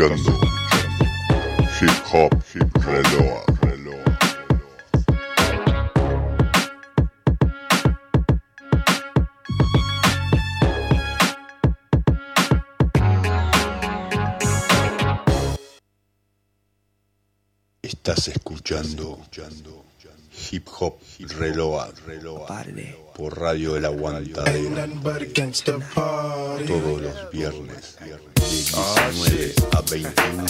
Escuchando Hip Hop Hip Estás escuchando Hip Hop Reload por Radio El Aguantadero todos los viernes de 19 a 21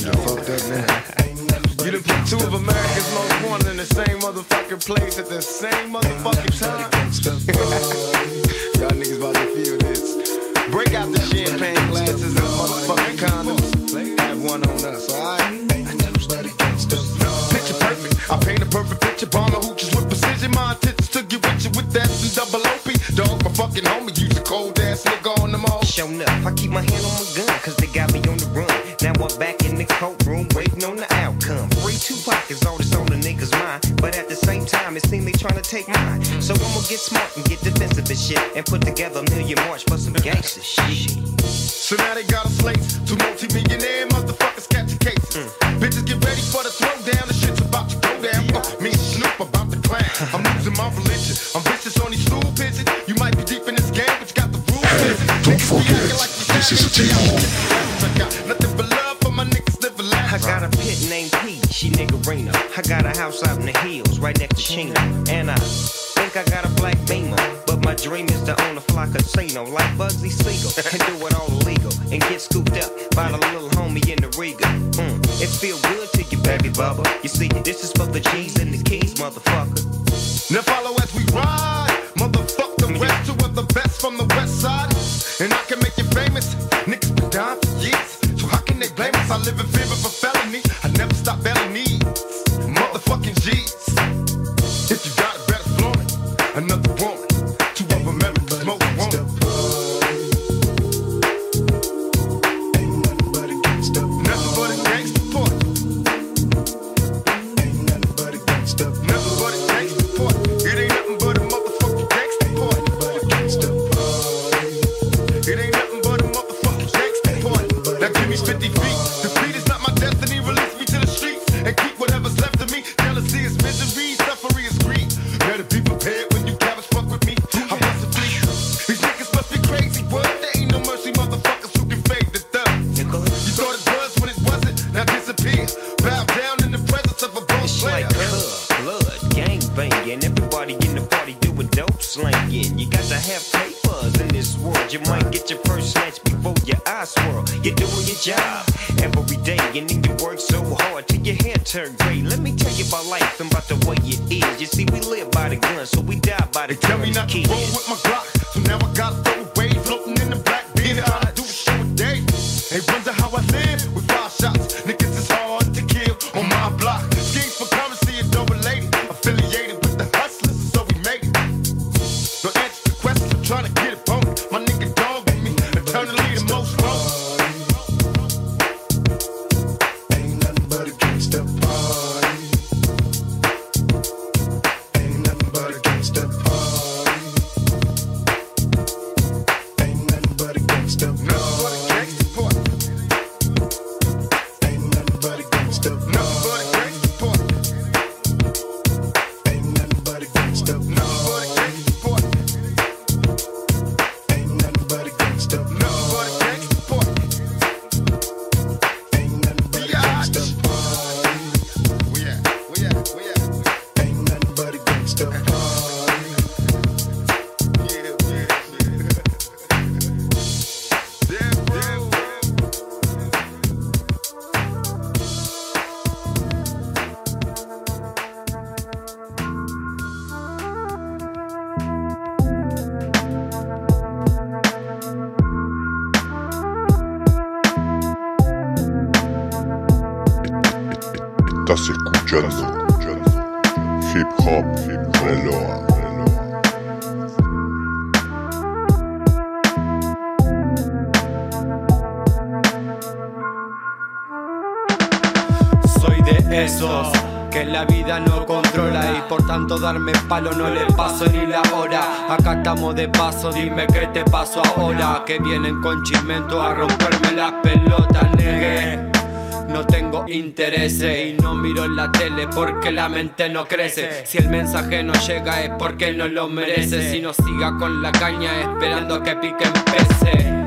You done put two of America's most wanted in the same motherfucking place at the same motherfucking time. Y'all niggas about to feel this. Break out the champagne glasses and motherfucking condoms. Have one on us, alright? I paint a perfect picture. Bomb the hooches with precision. My intentions to get with you with that and double OP. Dog, my fucking homie. Use a cold ass nigga on them all. Shown up, I keep my hand on my gun, cause they got me on the run. Now I'm back in the courtroom, waiting on the outcome. Free Tupac is all that's on the niggas' mind. But at the same time, it seems they tryna take mine. So I'ma get smart and get defensive and shit. And put together a million march for some gangster shit. So now they got a slate. Two multi-millionaire motherfuckers catch a case. Mm. Bitches get ready for the throwdown. The shit's about to go down. Uh, me and Snoop about to clown. I'm losing my religion. I'm vicious on these stool pigeons. You might be deep in this game, but you got the rules. Hey, don't forget, this is a team. I got nothing but love for my niggas living I got a pit named P, she niggerina. I got a house out in the hills, right next to Chino. And I think I got a black beamer. My dream is to own a fly casino like Bugsy Siegel. And do it all illegal. And get scooped up by the little homie in the Riga. Mm, it feel good to you, baby bubba. You see, this is for the G's and the keys, motherfucker. Now follow as we ride. Motherfuck the rest, two of the best from the west side. And I can make you famous. Niggas been down for years. So how can they blame us? I live in fear of a felony. I never stop belling needs. Motherfucking G's. If you got it, better flaunt it. Another woman. to palo no le paso ni la hora. Acá estamos de paso, dime qué te pasó ahora. Que vienen con chimento a romperme las pelotas, negue. No tengo interés y no miro en la tele porque la mente no crece. Si el mensaje no llega es porque no lo merece. Si no siga con la caña esperando que pique empece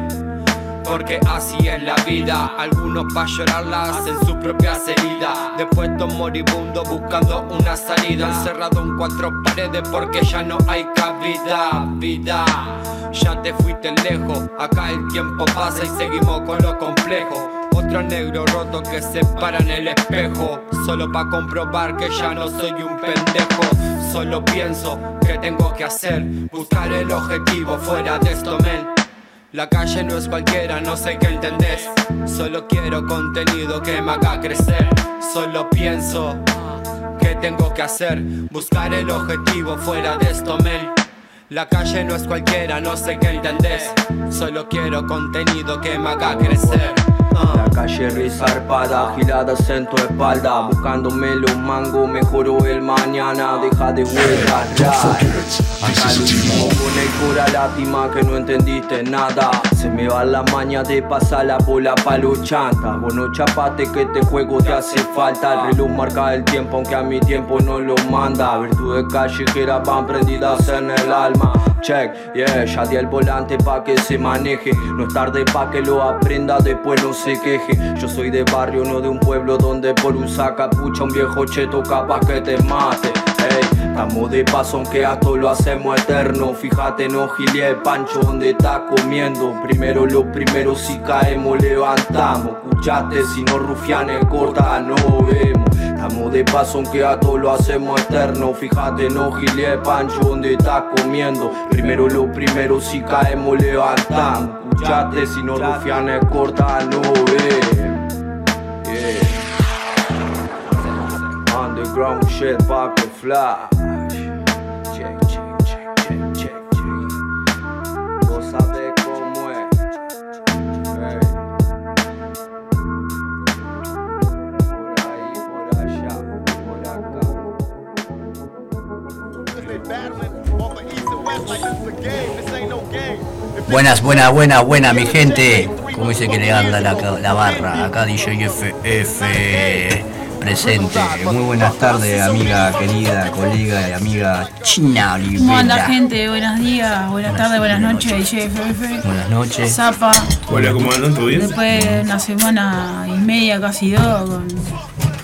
porque así es la vida. Algunos pa' llorarla hacen su propia herida. Después moribundo buscando una salida. Encerrado en cuatro paredes porque ya no hay cabida. Vida, ya te fuiste lejos. Acá el tiempo pasa y seguimos con lo complejo. Otro negro roto que se para en el espejo. Solo pa' comprobar que ya no soy un pendejo. Solo pienso que tengo que hacer. Buscar el objetivo fuera de esto, men. La calle no es cualquiera, no sé qué entendés. Solo quiero contenido que me haga crecer. Solo pienso que tengo que hacer. Buscar el objetivo fuera de esto, men. La calle no es cualquiera, no sé qué entendés. Solo quiero contenido que me haga crecer. La calle risarpada, giradas en tu espalda. Buscándome los mangos, mejoró el mañana. Deja de vuelta ya. Acá con el cura lástima que no entendiste nada. Se me va la maña de pasar la bola pa' los chantas Vos no chapate que este juego te hace falta. El reloj marca el tiempo aunque a mi tiempo no lo manda. Virtudes callejeras van prendidas en el alma. Check, yeah, ya di el volante pa' que se maneje. No es tarde pa' que lo aprenda, después no se Yo soy de barrio, no de un pueblo donde por usar capucha un viejo cheto capaz que te mate. Estamos de paso aunque a todo lo hacemos eterno. Fíjate, no gilia el pancho donde está comiendo Primero lo primero, si caemos levantamos. Escuchate, si no rufianes corta no vemos Estamos de paso aunque a todo lo hacemos eterno. Fíjate, no gilia el pancho donde está comiendo. Primero lo primero, si caemos levantamos. Escuchate, si no rufianes corta no vemos Yeah. Underground shit, back to flash. Buenas, buenas, buenas, buenas, mi gente. ¿Cómo dice que le anda la, la barra? Acá DJ FF presente. Muy buenas tardes, amiga querida, colega y amiga China ¿Cómo anda gente? Buenos días, buenas tardes, buenas noches, IGFF, Buenas noches. Zapa. Hola, ¿cómo andan? ¿Todo bien? Después de una semana y media, casi dos, con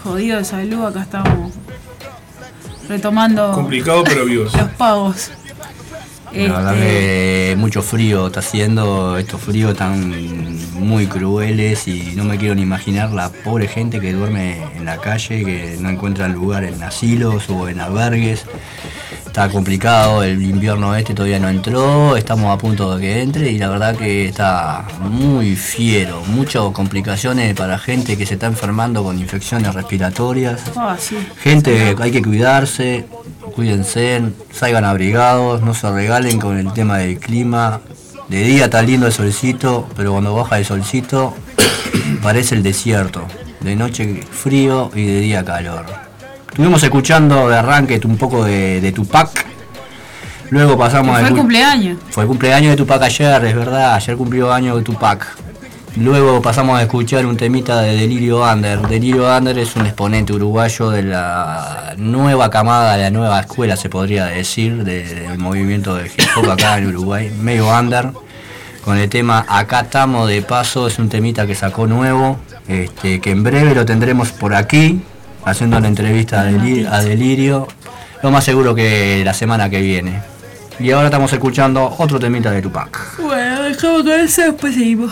jodido de salud, acá estamos retomando Complicado, pero vivos. los pagos. La verdad Este, que mucho frío está haciendo, estos fríos tan muy crueles y no me quiero ni imaginar la pobre gente que duerme en la calle, que no encuentra lugar en asilos o en albergues. Está complicado, el invierno este todavía no entró, estamos a punto de que entre y la verdad que está muy fiero, muchas complicaciones para gente que se está enfermando con infecciones respiratorias. ah, sí. Gente, hay que cuidarse, cuídense, salgan abrigados, no se regalen con el tema del clima. De día está lindo el solcito, pero cuando baja el solcito parece el desierto. De noche frío y de día calor. Estuvimos escuchando de arranque un poco de, de Tupac. Luego pasamos Fue a el cumpleaños. fue el cumpleaños de Tupac ayer, es verdad, ayer cumplió años de Tupac. Luego pasamos a escuchar un temita de Delirio Under. Delirio Under es un exponente uruguayo de la nueva camada, de la nueva escuela se podría decir, de- del movimiento de hip hop acá en Uruguay, medio under. Con el tema Acá estamos de paso, es un temita que sacó nuevo, este, que en breve lo tendremos por aquí, haciendo la entrevista a Delirio, lo más seguro que la semana que viene. Y ahora estamos escuchando otro temita de Tupac. Bueno, dejamos con eso, después seguimos.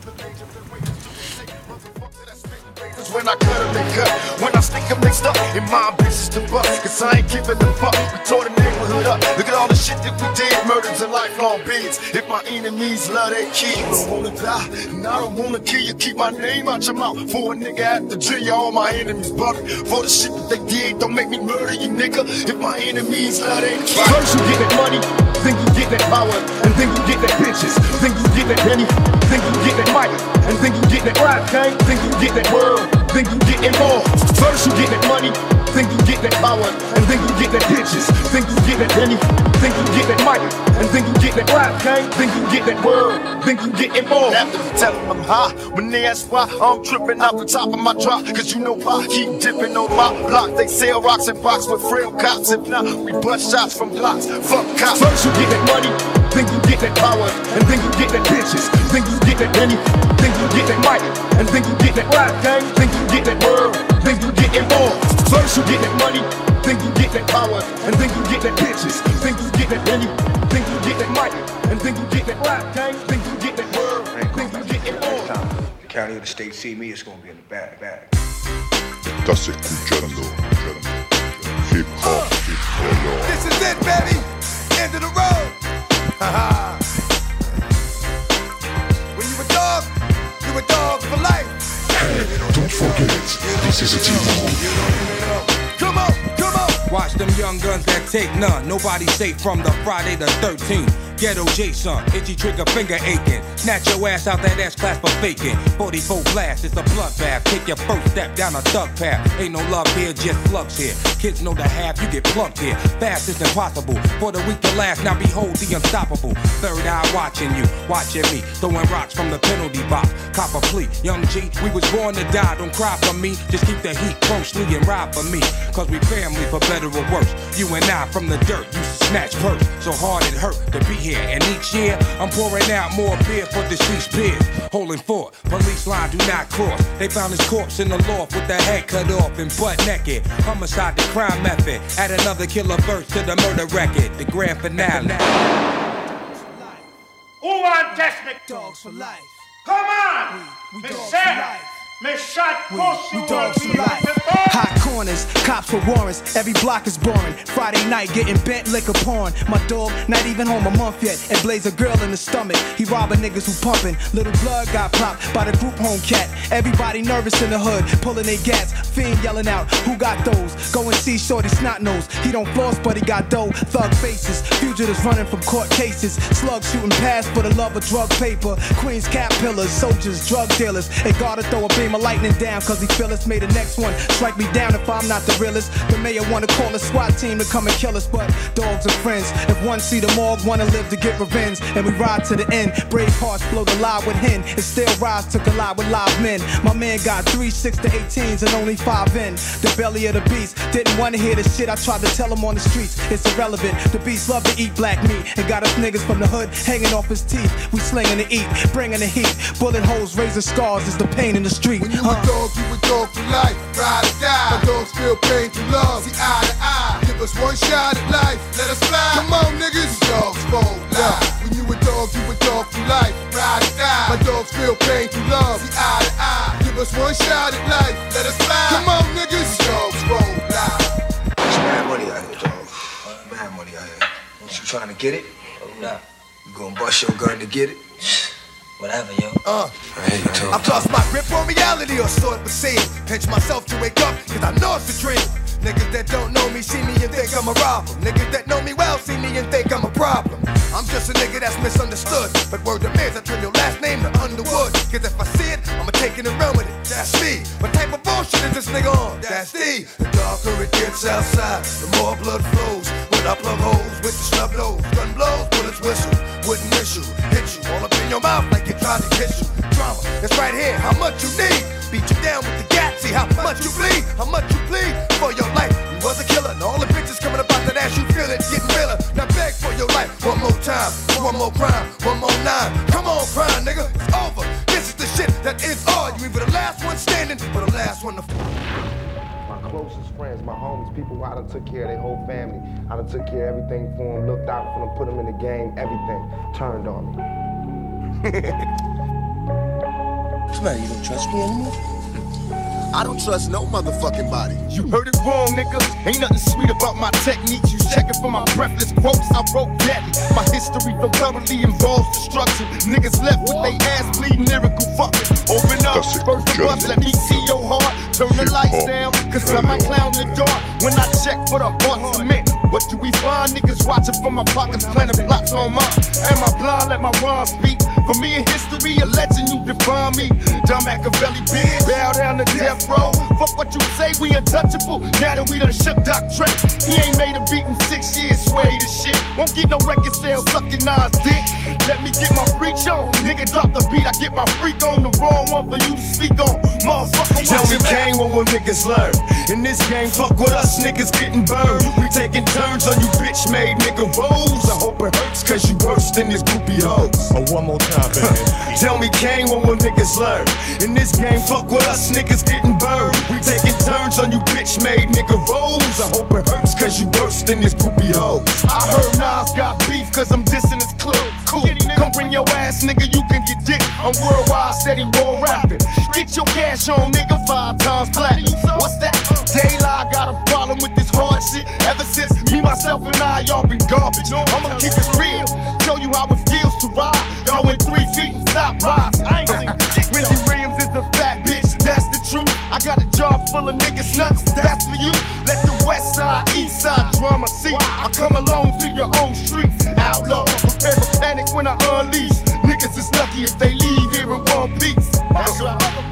When I cut them, they cut. When I stick them, they stuck. In my business to buck. Cause I ain't giving a fuck. We tore the neighborhood up. Look at all the shit that we did. Murders and lifelong bids. If my enemies love their kids. I don't wanna die. And I don't wanna kill you. Keep my name out your mouth. For a nigga the drill, all my enemies bugging. For the shit that they did, don't make me murder you, nigga. If my enemies love their kids. First you get that money. Then you get that power. And then you get that bitches. Then you get that penny. Then you get that mic. And then you get that rap gang. Then you get that world. Then you getting more. First you get that money, then you get that power, and then you get that bitches, then you get that penny, then you get that mic, and then you get that rap game, then you get that word, then you getting more. After you tell them I'm high, when they ask why, I'm tripping off the top of my drop, cause you know why. Keep dipping on my block, they sell rocks and box with frail cops. If not, we bust shots from blocks. Fuck cops. First you get that money, then you get that power, and then you get that bitches, then you get that penny, then you get that mic, and then you get that rap game, then you get that word, then you getting more. First you get that money, then you get that power, and then you get that bitches, then you get that penny, then you get that mic, and then you get that rap game, then you get that word, then you getting more. The county or the state see me, it's gonna be in the bag, bag. Estás escuchando Hip Hop Hip Hop. This is it, baby. End of the road. When you a dog, you a dog for life. Don't forget, this is a team. Come on, come on. Watch them young guns that take none. Nobody safe from the Friday the 13th. Ghetto Jason, itchy trigger finger aching. Snatch your ass out that ass class for faking. 44 blast, it's a bloodbath. Take your first step down a thug path. Ain't no love here, just slugs here. Kids know the half, you get plucked here. Fast is impossible. For the weak to last, now behold the unstoppable. Third eye watching you, watching me. Throwing rocks from the penalty box. Cop a plea. Young G, we was born to die. Don't cry for me. Just keep the heat closely and ride for me. Cause we family for better or worse. You and I from the dirt to snatch purse. So hard it hurt to be here. And each year, I'm pouring out more beer for deceased peers. Holding fort, police line do not cross. They found his corpse in the loft with the head cut off and butt naked. Homicide, the crime method. Add another killer verse to the murder record. The grand finale. Who want? Dogs for life. Come on! We me dogs for life. We, we dogs for life. Hot corners, cops with warrants. Every block is boring. Friday night getting bent liquor porn. My dog not even home a month yet and blaze a girl in the stomach. He robbing niggas who pumping. Little blood got popped by the group home cat. Everybody nervous in the hood, pulling their gats. Fiend yelling out, who got those? Go and see Shorty snot nose. He don't floss, but he got dough. Thug faces, fugitives running from court cases. Slugs shooting past for the love of drug paper. Queens cap pillars, soldiers, drug dealers. And gotta throw a beam of lightning down, cause he us. May the next one strike me down if I'm not the realest. The mayor wanna call a SWAT team to come and kill us, but dogs are friends. If one see the morgue, wanna live to get revenge. And we ride to the end. Brave hearts flow the lie with hen. And still rise to collide with live men. My man got three, six to 18s and only five in. The belly of the beast. Didn't wanna hear the shit I tried to tell him on the streets. It's irrelevant. The beast love to eat black meat. And got us niggas from the hood hanging off his teeth. We slinging the eat, bringing the heat. Bullet holes, razor scars is the pain in the street. When you a dog, you a dog for life. Ride or die. My dogs feel pain through love. See eye to eye. Give us one shot at life. Let us fly. Come on, niggas. Dogs for life. When you a dog, you a dog for life. Ride or die. My dogs feel pain through love. See eye to eye. Give us one shot at life. Let us fly. Come on, niggas. Dogs for life. It's mad money out here, dog. Mad money out here. You trying to get it? Nah, You gonna bust your gun to get it? Whatever, yo. Uh. I hear you talk. I've lost my grip on reality or sort of see it. Pinch myself to wake up, cause I know it's a dream. Niggas that don't know me see me and think I'm a robber. Niggas that know me well see me and think I'm a problem. I'm just a nigga that's misunderstood. But word to me I turn your last name to Underwood. Cause if I see it, I'ma take it and run with it. That's me. What type of bullshit is this nigga on? That's D. The darker it gets outside, the more blood flows. When I plug holes with the snub nose, gun blows, bullets whistle. Wouldn't miss you, hit you all up in your mouth like you tried to kiss you. Drama, it's right here. How much you need? Beat you down with the gat. See how much you bleed, how much you bleed for your life. You was a killer, and all the bitches coming up out that ass, you feel it, getting realer. Now beg for your life one more time, one more crime, one more nine. Come on, crime, nigga, it's over. This is the shit that is all. You either the last one standing or the last one to. my closest friends, my homies, people I done took care of their whole family. I done took care of everything for them, looked out for them, put them in the game, everything. Turned on me. What's the matter? You don't trust me anymore? I don't trust no motherfucking body. You heard it wrong, nigga. Ain't nothing sweet about my techniques. You checking for my breathless quotes. I wrote deadly. My history so thoroughly involves destruction. Niggas left with they ass bleeding, lyrical fucking. Open up, first of us, let me see your heart. Turn the lights down, cause I might clown the dark. When I check for the heart cement. What do we find? Niggas watching from my pockets, planting blocks on mine. Am I blind? Let my rhymes speak. For me in history, a legend, you define me. Dumb Machiavelli big. Bow down to death row. Fuck what you say, we untouchable. Now that we done shook Doc Dre. He ain't made a beat in six years, sway the shit. Won't get no record sales sucking Nas dick. Let me get my freak on. Nigga drop the beat, I get my freak on. The wrong one for you to speak on. Motherfucker, Tell watch me, your Kane, what will niggas learn? In this game, fuck with us, niggas getting burned. We taking turns on you bitch made nigga roles. I hope it hurts cause you worse than this groupie hoes. Oh, one more time, baby. Tell me, Kane, what will niggas learn? In this game, fuck with us, niggas getting burned. We taking turns on you bitch made nigga roles. I hope it hurts cause you worse than this groupie hoes. I heard Nas got beef cause I'm dissing his club. Cool. Come bring your ass, nigga, you can get dick. I'm worldwide, steady war rapping. Get your cash on, nigga, five times platinum. What's that? Daylight got a problem with this hard shit. Ever since me, myself, and I, y'all been garbage. I'ma keep it real, show you how it feels to ride. Y'all three feet stop rise. I ain't seen Williams is a fat bitch, that's the truth. I got a job full of niggas nuts, that's for you. Let the west side, east side drama see. I come alone to your own streets, outlaw. Prepare for panic when I unleash. Niggas is lucky if they leave here in one piece.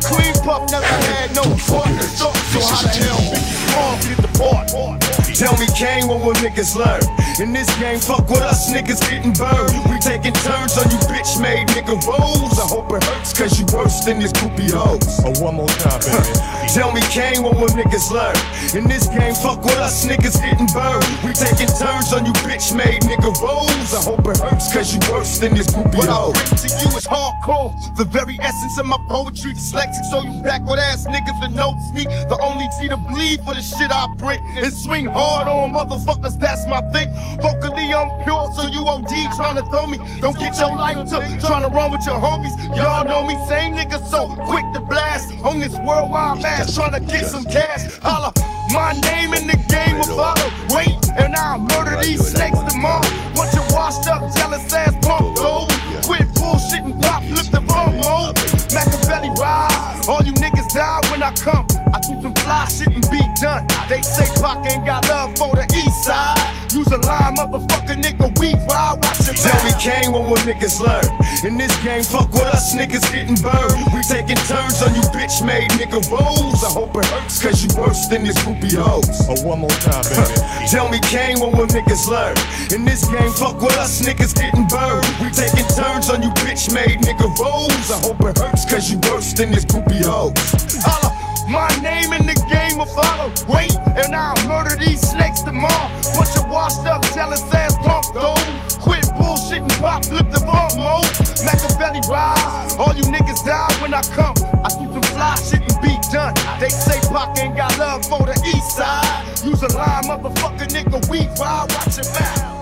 Queen Puff never had no partner, so how the hell Biggie Smalls did the part? Tell me, Kane, what will niggas learn? In this game, fuck with us, niggas getting burned. We taking turns on you bitch made nigga rules. I hope it hurts cause you worse than this groupie hoes. Oh, one more time, baby. Tell me, Kane, what will niggas learn? In this game, fuck with us, niggas getting burned. We taking turns on you bitch made nigga rules. I hope it hurts cause you worse than this groupie What I hoes. bring to you is hardcore. The very essence of my poetry, dyslexic, so you backward ass niggas that notes me. The only T to bleed for the shit I bring and swing hard on motherfuckers. That's my thing. Vocally, I'm pure, so you OD trying to throw me. Don't get your life took trying to run with your homies. Y'all know me, same nigga so quick to blast on this worldwide mass, trying to get some cash. Holla. My name in the game will follow. Wait, and I'll murder these snakes tomorrow. Bunch of washed up, jealous ass punk gold. Quit bullshit and pop, lift the bump mode. Machiavelli rise. All you niggas die when I come. I keep some fly shit and be done. They say Pac ain't got love for the east side. Use a line, motherfucker, nigga, we ride. Watch your Tell me, back. Kane, what will niggas learn? In this game, fuck with us, niggas getting burned. We taking turns on you bitch made nigga rules. I hope it hurts cause you worse than this groupie hoes. Oh, one more time, baby. Tell me, Kane, what will niggas learn? In this game, fuck with us, niggas getting burned. We taking turns on you bitch made nigga rules. I hope it hurts cause you worse than this groupie hoes. Holla. My name in the game will follow. Wait, and I'll murder these snakes tomorrow. Bunch of washed up, jealous ass punk gold. Quit bullshit and pop, flip the bump mode. Machiavelli rise. All you niggas die when I come. I keep some fly shit and be done. They say Pac ain't got love for the east side. Use a line, motherfucker, nigga, we ride. Watch your back.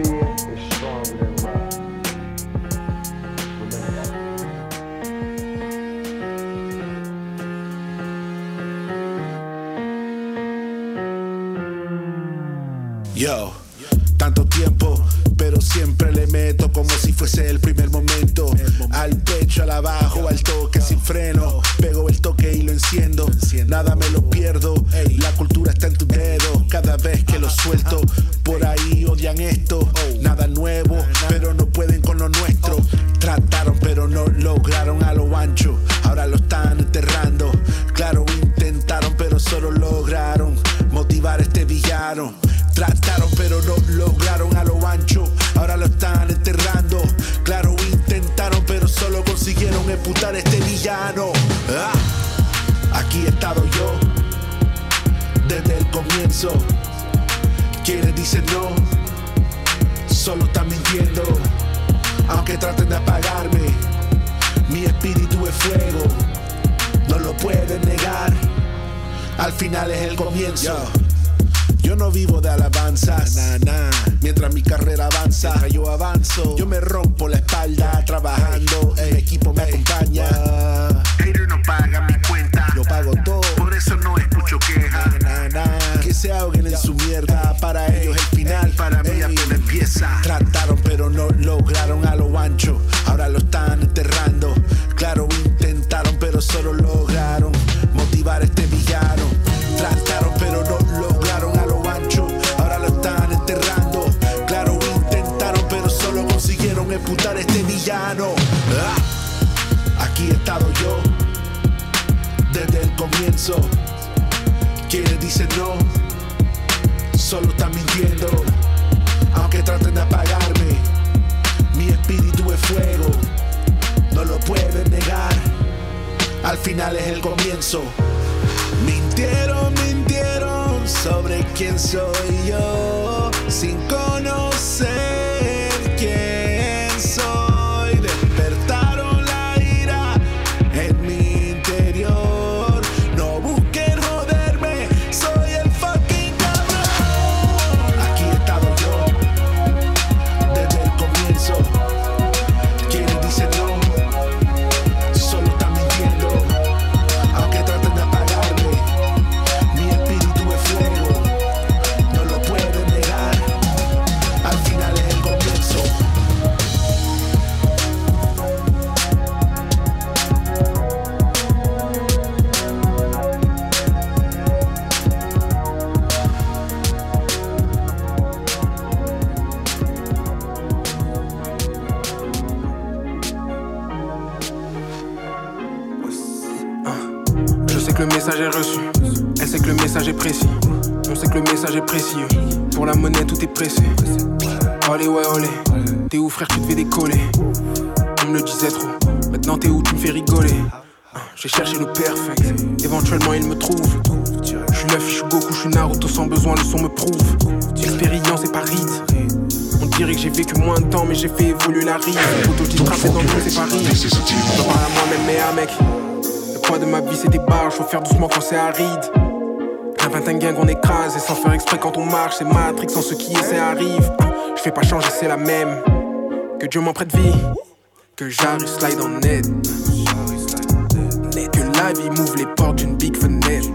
Fear Yo, tanto tiempo, pero siempre le meto como si fuese el primer momento. Al pecho, al abajo, al toque sin freno. Pego el toque y lo enciendo. Nada me lo pierdo. La cultura está en tu dedo. Cada vez que lo suelto, por ahí odian esto. Nada nuevo, pero no pueden con lo nuestro. Trataron, pero no lograron a lo ancho. Ahora lo están enterrando. Claro, intentaron, pero solo lograron motivar a este villano. Trataron pero no lograron a lo ancho, ahora lo están enterrando. Claro, intentaron pero solo consiguieron emputar a este villano. Ah, aquí he estado yo, desde el comienzo. Quienes dicen no, solo están mintiendo. Aunque traten de apagarme, mi espíritu es fuego, no lo pueden negar. Al final es el comienzo. No vivo de alabanzas, na, na. mientras mi carrera avanza, mientras yo avanzo, yo me rompo la espalda trabajando, el equipo me acompaña. Ellos no pagan mi cuenta, yo pago todo, por eso no escucho quejas. Na, na. Que se ahoguen en su mierda, para ellos el final, para mí apenas empieza. Trataron pero no lograron a lo ancho, ahora lo están enterrando. Claro, intentaron pero solo lograron motivar este ejecutar este villano. Ah, aquí he estado yo, desde el comienzo. Quienes dicen no, solo están mintiendo. Aunque traten de apagarme, mi espíritu es fuego, no lo pueden negar. Al final es el comienzo. Mintieron, mintieron sobre quién soy yo sin conocer. Frère, tu te fais décoller. On me le disait trop. Maintenant, t'es où, tu me fais rigoler. J'ai cherché le perfect. Éventuellement, il me trouve. Je suis Luffy, je suis Goku, je suis Naruto sans besoin, le son me prouve. Expérience et pas ride. On dirait que j'ai vécu moins de temps, mais j'ai fait évoluer la ride. Auto dit tracé dans le c'est pas ride. Je parle à moi-même, mais à mec. Le poids de ma vie, c'est des barres, faut faire doucement quand c'est aride. Un 21 gang, on écrase, et sans faire exprès quand on marche, c'est Matrix, sans ce qui essaie arrive. Je fais pas changer, c'est la même. Que Dieu m'en prête vie, que j'arrive slide en net. Que la vie m'ouvre les portes d'une big fenêtre.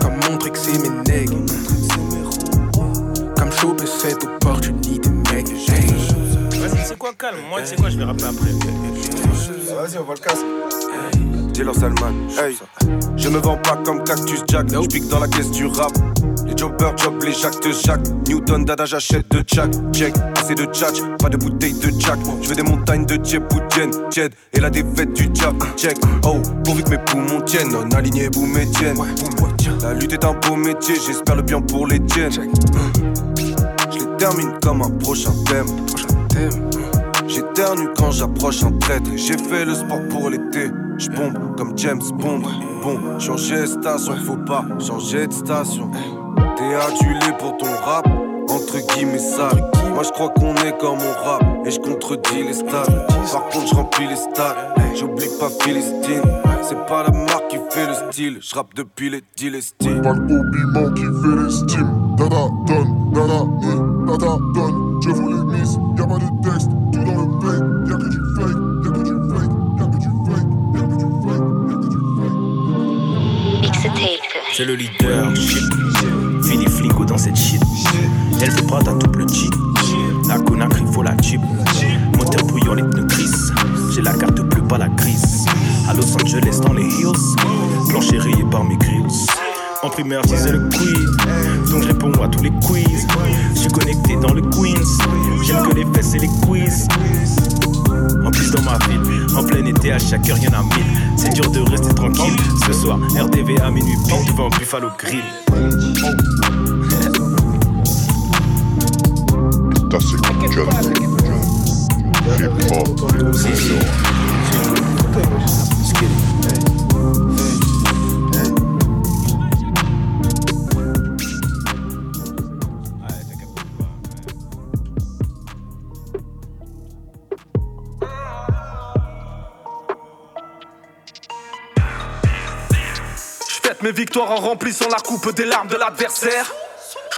Comme montrer que c'est mes nègres. Comme choper cette opportunité, mec. Vas-y, c'est quoi, calme. Moi, tu sais quoi, je vais rappeler après. Vas-y, on va le casser. Dis-leur Salman, hey. Je me vends pas comme Cactus Jack, je pique dans la caisse du rap. Les jobbers job, les Jacques de Jacques. Newton, Dada, j'achète de Jack. Check, assez de tchatch, pas de bouteille de Jack. Je veux des montagnes de Djeb ou Jen, Jed et la défaite du Jack. Check, oh, pourvu que mes poumons tiennent, non aligné, boum et tiennent. La lutte est un beau métier, j'espère le bien pour les tiennes. Je les termine comme un prochain thème. J'éternue quand j'approche un traître. J'ai fait le sport pour l'été. J'bombe comme James Bond. Bon, changer de station, faut pas changer de station. T'es adulé pour ton rap, entre guillemets sale. Moi je crois qu'on est comme on rap et je contredis les stats. Par contre, je remplis les stats. J'oublie pas Philistine. C'est pas la marque qui fait le style. Je rappe depuis les Dilestines. Pas le habillement qui fait l'estime. Dada donne, dada et dada donne. Je vous les mise, y'a pas de texte, tout dans le fake. Y'a que du fake, y'a que du fake, y'a que du fake, y'a que du fake, y'a que du fake. C'est le leadership. Dans cette shit. Elle se prend à double cheat. La Conakry faut la chip. Moteur bouillant les pneus gris. J'ai la carte bleue, pas la grise. À Los Angeles dans les hills. Plancher rayé par mes grills. En primaire, je disais le quiz. Donc je réponds à tous les quiz. Je suis connecté dans le Queens. J'aime que les fesses et les quiz. En plus dans ma ville, en plein été à chaque heure y'en a mille. C'est dur de rester tranquille. Ce soir, RDV à minuit pile devant Buffalo Grill. C'est fête mes victoires en remplissant la coupe des larmes de l'adversaire.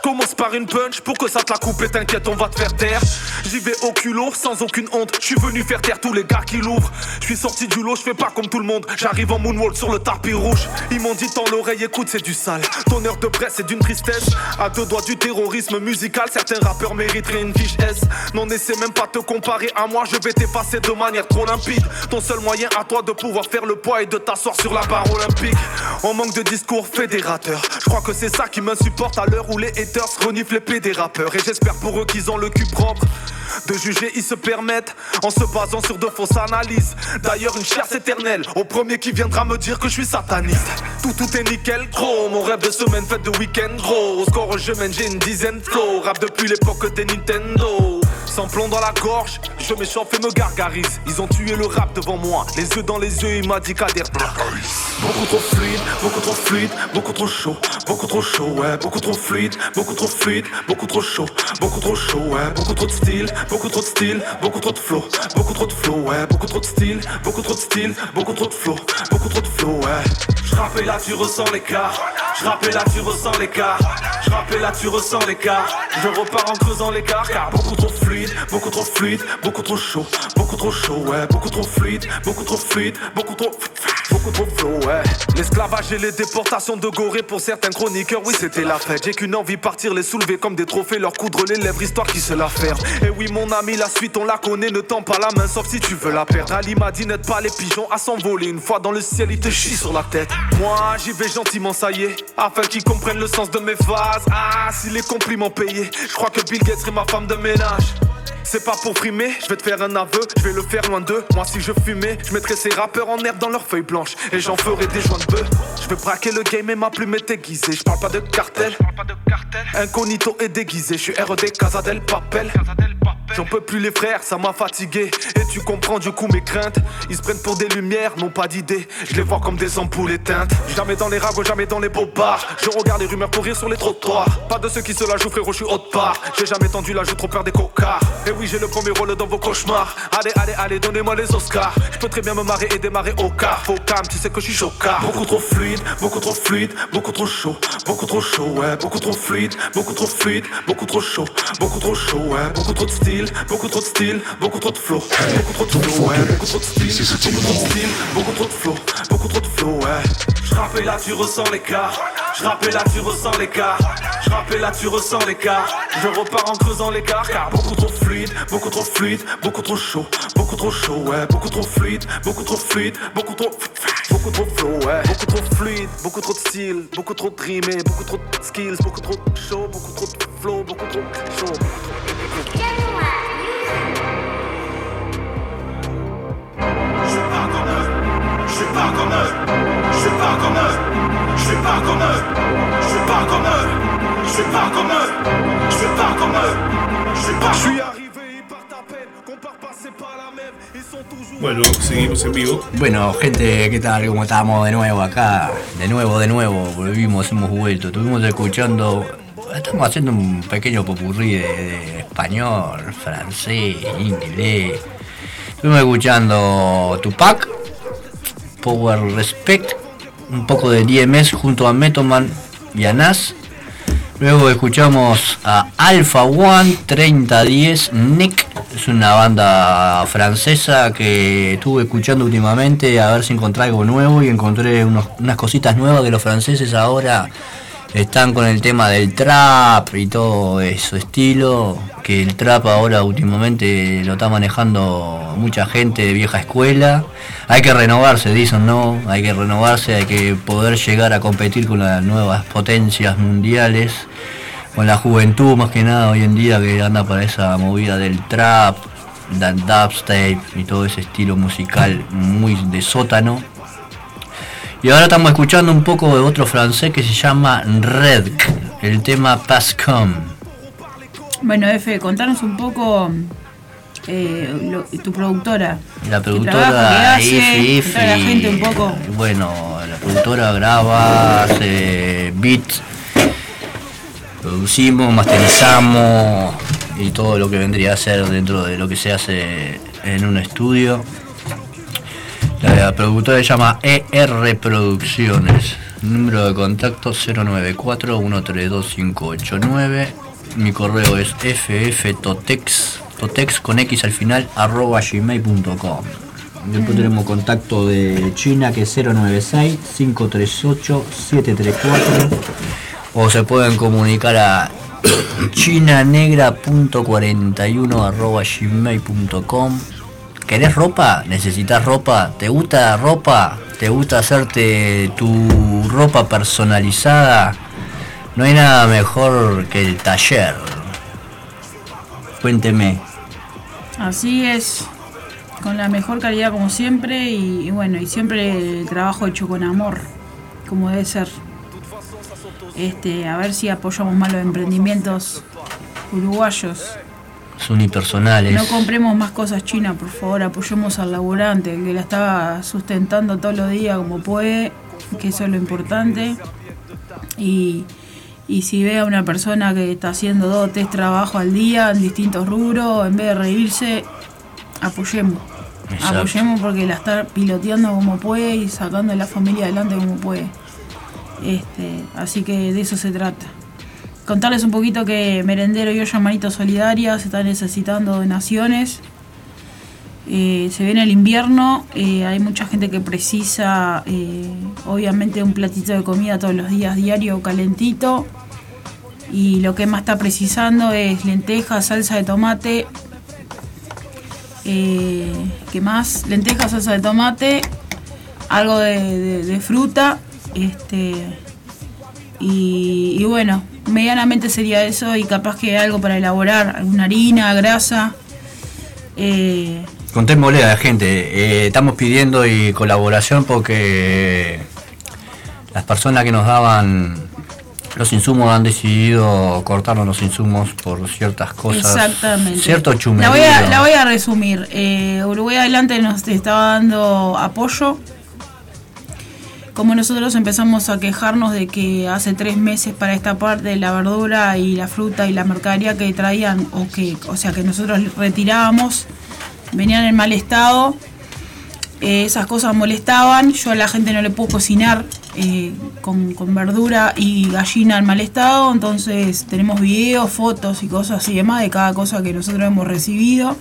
Commence par une punch. Pour que ça te la coupe et t'inquiète on va te faire taire. J'y vais au culot sans aucune honte. Je suis venu faire taire tous les gars qui l'ouvrent. Je suis sorti du lot, je fais pas comme tout le monde. J'arrive en moonwalk sur le tapis rouge. Ils m'ont dit dans l'oreille écoute c'est du sale. Ton heure de presse c'est d'une tristesse. À deux doigts du terrorisme musical Certains rappeurs mériteraient une fiche S. Non n'essaie même pas te comparer à moi. Je vais t'effacer de manière trop limpide. Ton seul moyen à toi de pouvoir faire le poids Et de t'asseoir sur la barre olympique. On manque de discours fédérateur Je crois que c'est ça qui m'insupporte à l'heure où les haters haters reniflent l'épée des rappeurs. Et j'espère pour eux qu'ils ont le cul propre. De juger, ils se permettent en se basant sur de fausses analyses. D'ailleurs, une chasse éternelle au premier qui viendra me dire que je suis sataniste. Tout, tout est nickel, gros. Mon rêve de semaine, fête de week-end, gros. Au score, je mène, j'ai une dizaine de flows. Rap depuis l'époque des Nintendo. Sans plomb dans la gorge, je m'échauffe et me gargarise. Ils ont tué le rap devant moi, les yeux dans les yeux, il m'a dit qu'à Beaucoup trop fluide, beaucoup trop fluide, beaucoup trop chaud, beaucoup trop chaud, ouais, beaucoup trop fluide, beaucoup trop fluide, beaucoup trop chaud, beaucoup trop chaud, ouais, beaucoup trop de style, beaucoup trop de style, beaucoup trop de flow, beaucoup trop de flow, ouais, beaucoup trop de style, beaucoup trop de style, beaucoup trop de flow, beaucoup trop de flow, ouais. Je rappelle là, tu ressens l'écart. Je rappelle là, tu ressens l'écart. Rappelle là, tu ressens l'écart. Je repars en creusant l'écart, car beaucoup trop fluide, beaucoup trop fluide, beaucoup trop chaud, beaucoup trop chaud, ouais, beaucoup trop fluide, beaucoup trop fluide, beaucoup trop. L'esclavage et les déportations de Gorée pour certains chroniqueurs, oui, c'était la fête. J'ai qu'une envie, partir les soulever comme des trophées, leur coudre les lèvres, histoire qu'ils se la ferment. Et oui, mon ami, la suite, on la connaît, ne tends pas la main, sauf si tu veux la perdre. Ali m'a dit, n'aide pas les pigeons à s'envoler. Une fois dans le ciel, il te chie sur la tête. Moi, j'y vais gentiment, ça y est, afin qu'ils comprennent le sens de mes phases. Ah, si les compliments payés, je crois que Bill Gates serait ma femme de ménage. C'est pas pour frimer, je vais te faire un aveu, je vais le faire loin d'eux. Moi si je fumais, je mettrais ces rappeurs en herbe dans leurs feuilles blanches et j'en ferai des joints de bœuf. Je veux braquer le game et ma plume est aiguisée. Je parle pas de cartel, incognito et déguisé. Je suis RD Casa del Papel. J'en peux plus les frères, ça m'a fatigué. Et tu comprends du coup mes craintes. Ils se prennent pour des lumières, n'ont pas d'idées. Je les vois comme des ampoules éteintes. Jamais dans les ragots, jamais dans les bars. Je regarde les rumeurs courir sur les trottoirs. Pas de ceux qui se la jouent, frérot, je suis haute part. J'ai jamais tendu la joue, trop peur des cocards. Et oui, j'ai le premier rôle dans vos cauchemars. Allez, allez, allez, donnez-moi les Oscars. Je peux très bien me marrer et démarrer au car. Faut calme, tu sais que je suis chocard. Beaucoup trop fluide, beaucoup trop fluide, beaucoup trop chaud. Beaucoup trop chaud, ouais, beaucoup trop fluide, beaucoup trop fluide, beaucoup trop chaud. Beaucoup trop chaud, ouais, beaucoup trop de style, beaucoup trop de style, beaucoup trop de flow. Beaucoup trop de flow, ouais, beaucoup trop de style, beaucoup trop de style, beaucoup trop de flow, beaucoup trop de flow, ouais. Je rappelle là, tu ressens l'écart. Je rappelle là, tu ressens l'écart. Je rappelle là, tu ressens l'écart. Je repars en creusant l'écart, car beaucoup trop fluide, beaucoup trop fluide, beaucoup trop chaud, beaucoup trop chaud, ouais, beaucoup trop fluide, beaucoup trop fluide, beaucoup trop. Beaucoup trop flow, ouais. Beaucoup trop fluide, beaucoup trop de style, beaucoup trop de rimé, beaucoup trop de skills, beaucoup trop chaud, beaucoup trop de flow, beaucoup trop chaud. Suis pas comme eux, je suis pas comme eux, je suis pas comme eux, je suis pas comme eux, je suis pas comme eux, je suis pas comme eux, je suis pas. Je suis arrivé, ils partent à peine, compare pas, c'est pas la même, ils sont toujours. Bueno, seguimos en vivo. Bueno, gente, ¿qué tal? ¿Cómo estamos de nuevo acá? De nuevo, de nuevo, volvimos, hemos vuelto. Estuvimos escuchando, estamos haciendo un pequeño popurrí de, de español, francés, inglés. Estuvimos escuchando Tupac, Power Respect, un poco de DMS junto a Metoman y a Nas. Luego escuchamos a Alpha One 3010 Nick, es una banda francesa que estuve escuchando últimamente a ver si encontré algo nuevo y encontré unas cositas nuevas que los franceses ahora están con el tema del trap y todo eso estilo, que el trap ahora últimamente lo está manejando mucha gente de vieja escuela. Hay que renovarse, dicen, ¿no? Hay que renovarse, hay que poder llegar a competir con las nuevas potencias mundiales, con la juventud más que nada hoy en día que anda para esa movida del trap, del dubstep y todo ese estilo musical muy de sótano. Y ahora estamos escuchando un poco de otro francés que se llama Redk, el tema Pascom. Bueno, F, contanos un poco eh, lo- tu productora. La ¿Qué trabajo productora a la gente un poco. Bueno, la productora graba, hace beats, producimos, masterizamos y todo lo que vendría a ser dentro de lo que se hace en un estudio. La productora se llama ER Producciones. Número de contacto 094-132-589. Mi correo es fftotex, totex con X al final, arroba gmail.com. Después tenemos contacto de China que es 096-538-734. O se pueden comunicar a chinanegra.41 arroba gmail.com ¿Querés ropa? ¿Necesitas ropa? ¿Te gusta ropa? ¿Te gusta hacerte tu ropa personalizada? No hay nada mejor que el taller. Cuénteme. Así es, con la mejor calidad como siempre y, y bueno, y siempre el trabajo hecho con amor, como debe ser. Este, a ver si apoyamos más los emprendimientos uruguayos. Son. No compremos más cosas chinas, por favor, apoyemos al laburante, el que la está sustentando todos los días como puede, que eso es lo importante. Y, y si ve a una persona que está haciendo dos o tres trabajos al día en distintos rubros, en vez de reírse, apoyemos. Exacto. Apoyemos porque la está piloteando como puede y sacando a la familia adelante como puede. Este, así que de eso se trata. Contarles un poquito que Merendero y Olla Manito Solidaria se están necesitando donaciones. Eh, se viene el invierno, eh, hay mucha gente que precisa, eh, obviamente, un platito de comida todos los días, diario, calentito. Y lo que más está precisando es lentejas, salsa de tomate. ¿Qué más? Lentejas, salsa de tomate, algo de, fruta. Este, y bueno, medianamente sería eso y capaz que algo para elaborar, alguna harina, grasa. Eh, Contémosle a la gente, eh, estamos pidiendo y colaboración porque las personas que nos daban los insumos han decidido cortarnos los insumos por ciertas cosas. Exactamente. Cierto La chumerío. voy a, la voy a resumir. Eh, Uruguay Adelante nos estaba dando apoyo. Como nosotros empezamos a quejarnos de que hace tres meses para esta parte la verdura y la fruta y la mercadería que traían, o que, o sea que nosotros retirábamos, venían en mal estado, eh, esas cosas molestaban, yo a la gente no le puedo cocinar eh, con, con verdura y gallina en mal estado, entonces tenemos videos, fotos y cosas y demás de cada cosa que nosotros hemos recibido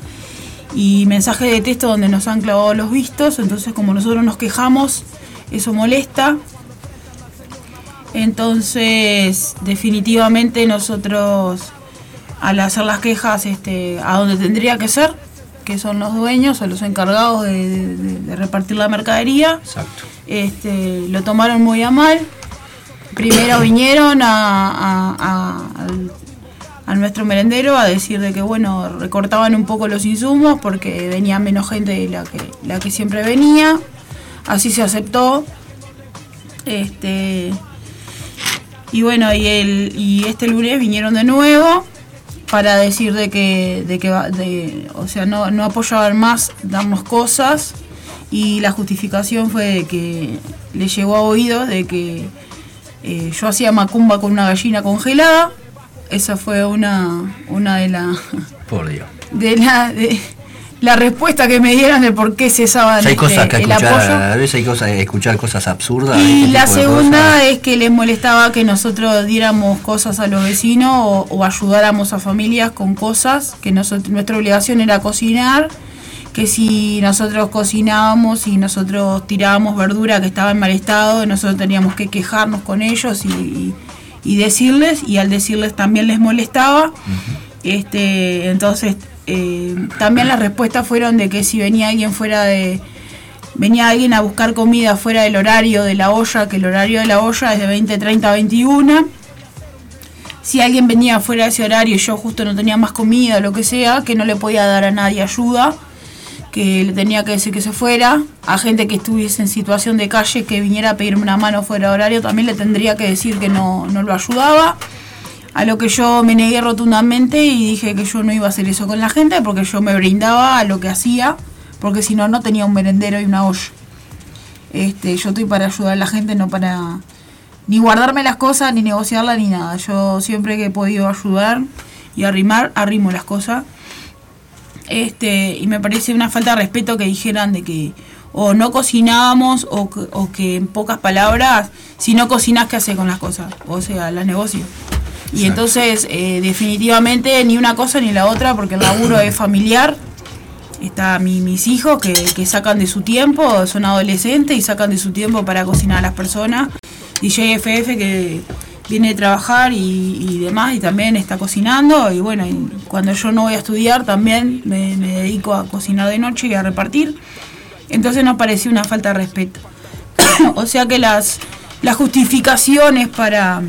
y mensajes de texto donde nos han clavado los vistos, entonces como nosotros nos quejamos, eso molesta. Entonces, definitivamente nosotros al hacer las quejas este, a donde tendría que ser, que son los dueños o los encargados de, de- de repartir la mercadería, este, lo tomaron muy a mal. Primero vinieron a, a- a- al- a nuestro merendero a decir de que bueno, recortaban un poco los insumos porque venía menos gente de la que, la que siempre venía. Así se aceptó. Este, y bueno, y, el, y este lunes vinieron de nuevo para decir de que, de que de, o sea, no, no apoyaban más darnos cosas y la justificación fue de que le llegó a oído de que eh, yo hacía macumba con una gallina congelada. Esa fue una, una de las Por Dios. de la de la respuesta que me dieron de por qué cesaban hay este, cosas que el escuchar, apoyo. a veces hay cosas, escuchar cosas absurdas. Y este la segunda es que les molestaba que nosotros diéramos cosas a los vecinos o, o ayudáramos a familias con cosas, que nosotros, nuestra obligación era cocinar, que si nosotros cocinábamos y nosotros tirábamos verdura que estaba en mal estado, nosotros teníamos que quejarnos con ellos y, y- y decirles, y al decirles también les molestaba. este Entonces, eh, también las respuestas fueron de que si venía alguien fuera de, venía alguien a buscar comida fuera del horario de la olla, que el horario de la olla es de 20, 30 a 21. Si alguien venía fuera de ese horario y yo justo no tenía más comida lo que sea, que no le podía dar a nadie ayuda, que le tenía que decir que se fuera. A gente que estuviese en situación de calle que viniera a pedirme una mano fuera de horario, también le tendría que decir que no, no lo ayudaba. A lo que yo me negué rotundamente y dije que yo no iba a hacer eso con la gente porque yo me brindaba a lo que hacía, porque si no, no tenía un merendero y una olla. Este, yo estoy para ayudar a la gente, no para ni guardarme las cosas, ni negociarlas, ni nada. Yo siempre que he podido ayudar y arrimar, arrimo las cosas. Este, y me parece una falta de respeto que dijeran de que o no cocinábamos o o que en pocas palabras, si no cocinas, ¿qué haces con las cosas? O sea, las negocio. Y entonces, eh, definitivamente, ni una cosa ni la otra, porque el laburo es familiar. Está mi- mis hijos que, que sacan de su tiempo, son adolescentes y sacan de su tiempo para cocinar a las personas. DJ FF que viene de trabajar y, y demás y también está cocinando. Y bueno, y cuando yo no voy a estudiar también me, me dedico a cocinar de noche y a repartir. Entonces nos pareció una falta de respeto. o sea que las, las justificaciones para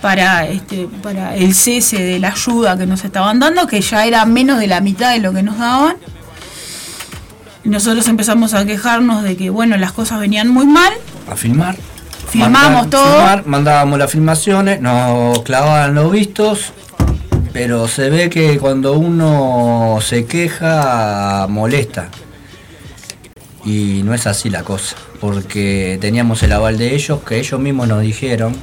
para este para el cese de la ayuda que nos estaban dando, que ya era menos de la mitad de lo que nos daban. Nosotros empezamos a quejarnos de que bueno, las cosas venían muy mal. A filmar. Filmamos Mandar- todo. filmar, mandábamos las filmaciones, nos clavaban los vistos, pero se ve que cuando uno se queja molesta. Y no es así la cosa, porque teníamos el aval de ellos, que ellos mismos nos dijeron,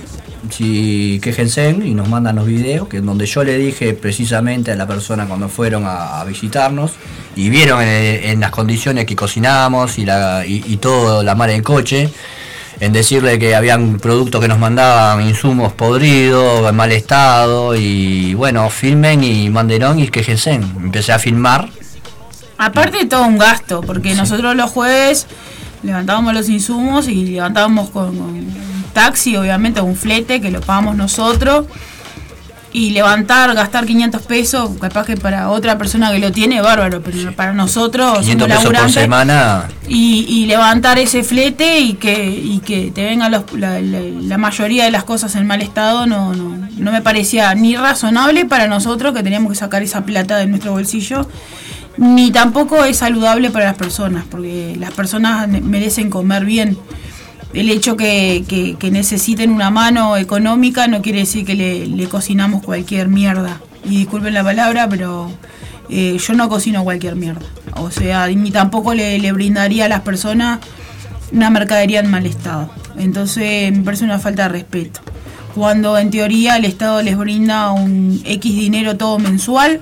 si quejense y nos mandan los videos, que donde yo le dije precisamente a la persona cuando fueron a, a visitarnos y vieron en, en las condiciones que cocinábamos y, la, y, y todo la mar en coche, en decirle que habían productos que nos mandaban insumos podridos, en mal estado y bueno, filmen y manderon y quejense. Empecé a filmar Aparte de todo un gasto, porque nosotros los jueves levantábamos los insumos y levantábamos con, taxi, obviamente, un flete que lo pagamos nosotros. Y levantar, gastar 500 pesos, capaz que para otra persona que lo tiene, bárbaro, pero para nosotros, 500 somos pesos por semana. y, y levantar ese flete y que, y que te vengan los- la, la- la mayoría de las cosas en mal estado no, no, no me parecía ni razonable para nosotros que teníamos que sacar esa plata de nuestro bolsillo, ni tampoco es saludable para las personas, porque las personas merecen comer bien. El hecho que, necesiten una mano económica no quiere decir que le, le cocinamos cualquier mierda. Y disculpen la palabra, pero eh, yo no cocino cualquier mierda. O sea, ni tampoco le, le brindaría a las personas una mercadería en mal estado. Entonces me parece una falta de respeto. Cuando en teoría el Estado les brinda un X dinero todo mensual,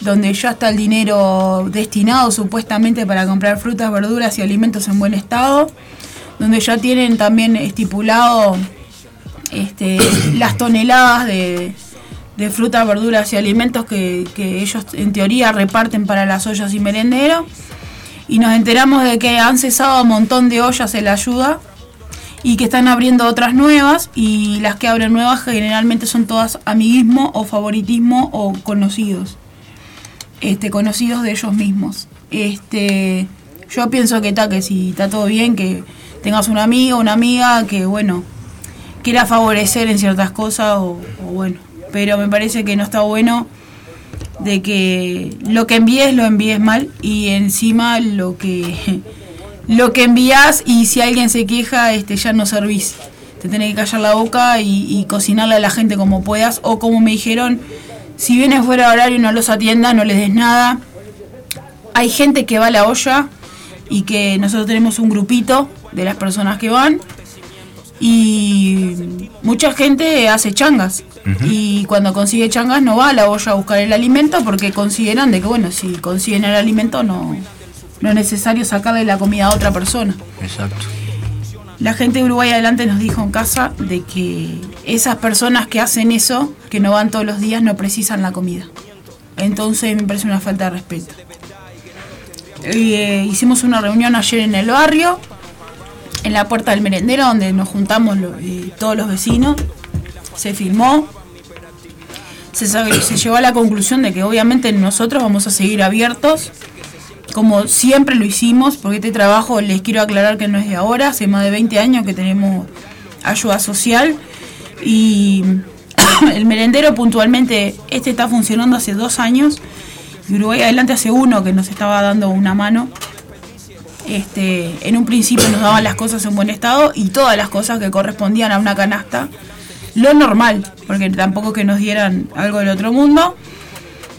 donde ya está el dinero destinado supuestamente para comprar frutas, verduras y alimentos en buen estado, donde ya tienen también estipulado este, las toneladas de, de frutas, verduras y alimentos que, que ellos en teoría reparten para las ollas y merenderos. Y nos enteramos de que han cesado un montón de ollas en la ayuda y que están abriendo otras nuevas y las que abren nuevas generalmente son todas amiguismo o favoritismo o conocidos este, conocidos de ellos mismos. Este, yo pienso que está que si está todo bien, que tengas un amigo, una amiga que bueno, quiera favorecer en ciertas cosas o, bueno, pero me parece que no está bueno de que lo que envíes lo envíes mal y encima lo que lo que envías y si alguien se queja este ya no servís. Te tenés que callar la boca y, y cocinarle a la gente como puedas. O como me dijeron si vienes fuera de horario no los atiendas no les des nada. Hay gente que va a la olla y que nosotros tenemos un grupito de las personas que van y mucha gente hace changas y cuando consigue changas no va a la olla a buscar el alimento porque consideran de que bueno si consiguen el alimento no no es necesario sacarle la comida a otra persona Exacto. la gente de Uruguay Adelante nos dijo en casa de que esas personas que hacen eso, que no van todos los días, no precisan la comida. Entonces me parece una falta de respeto. Eh, hicimos una reunión ayer en el barrio, en la puerta del merendero, donde nos juntamos eh, todos los vecinos. Se filmó. Se, se llegó a la conclusión de que obviamente nosotros vamos a seguir abiertos como siempre lo hicimos, porque este trabajo les quiero aclarar que no es de ahora, hace más de 20 años que tenemos ayuda social y el merendero puntualmente, este está funcionando hace dos años y Uruguay Adelante hace uno que nos estaba dando una mano. Este, en un principio nos daban las cosas en buen estado y todas las cosas que correspondían a una canasta, lo normal, porque tampoco que nos dieran algo del otro mundo.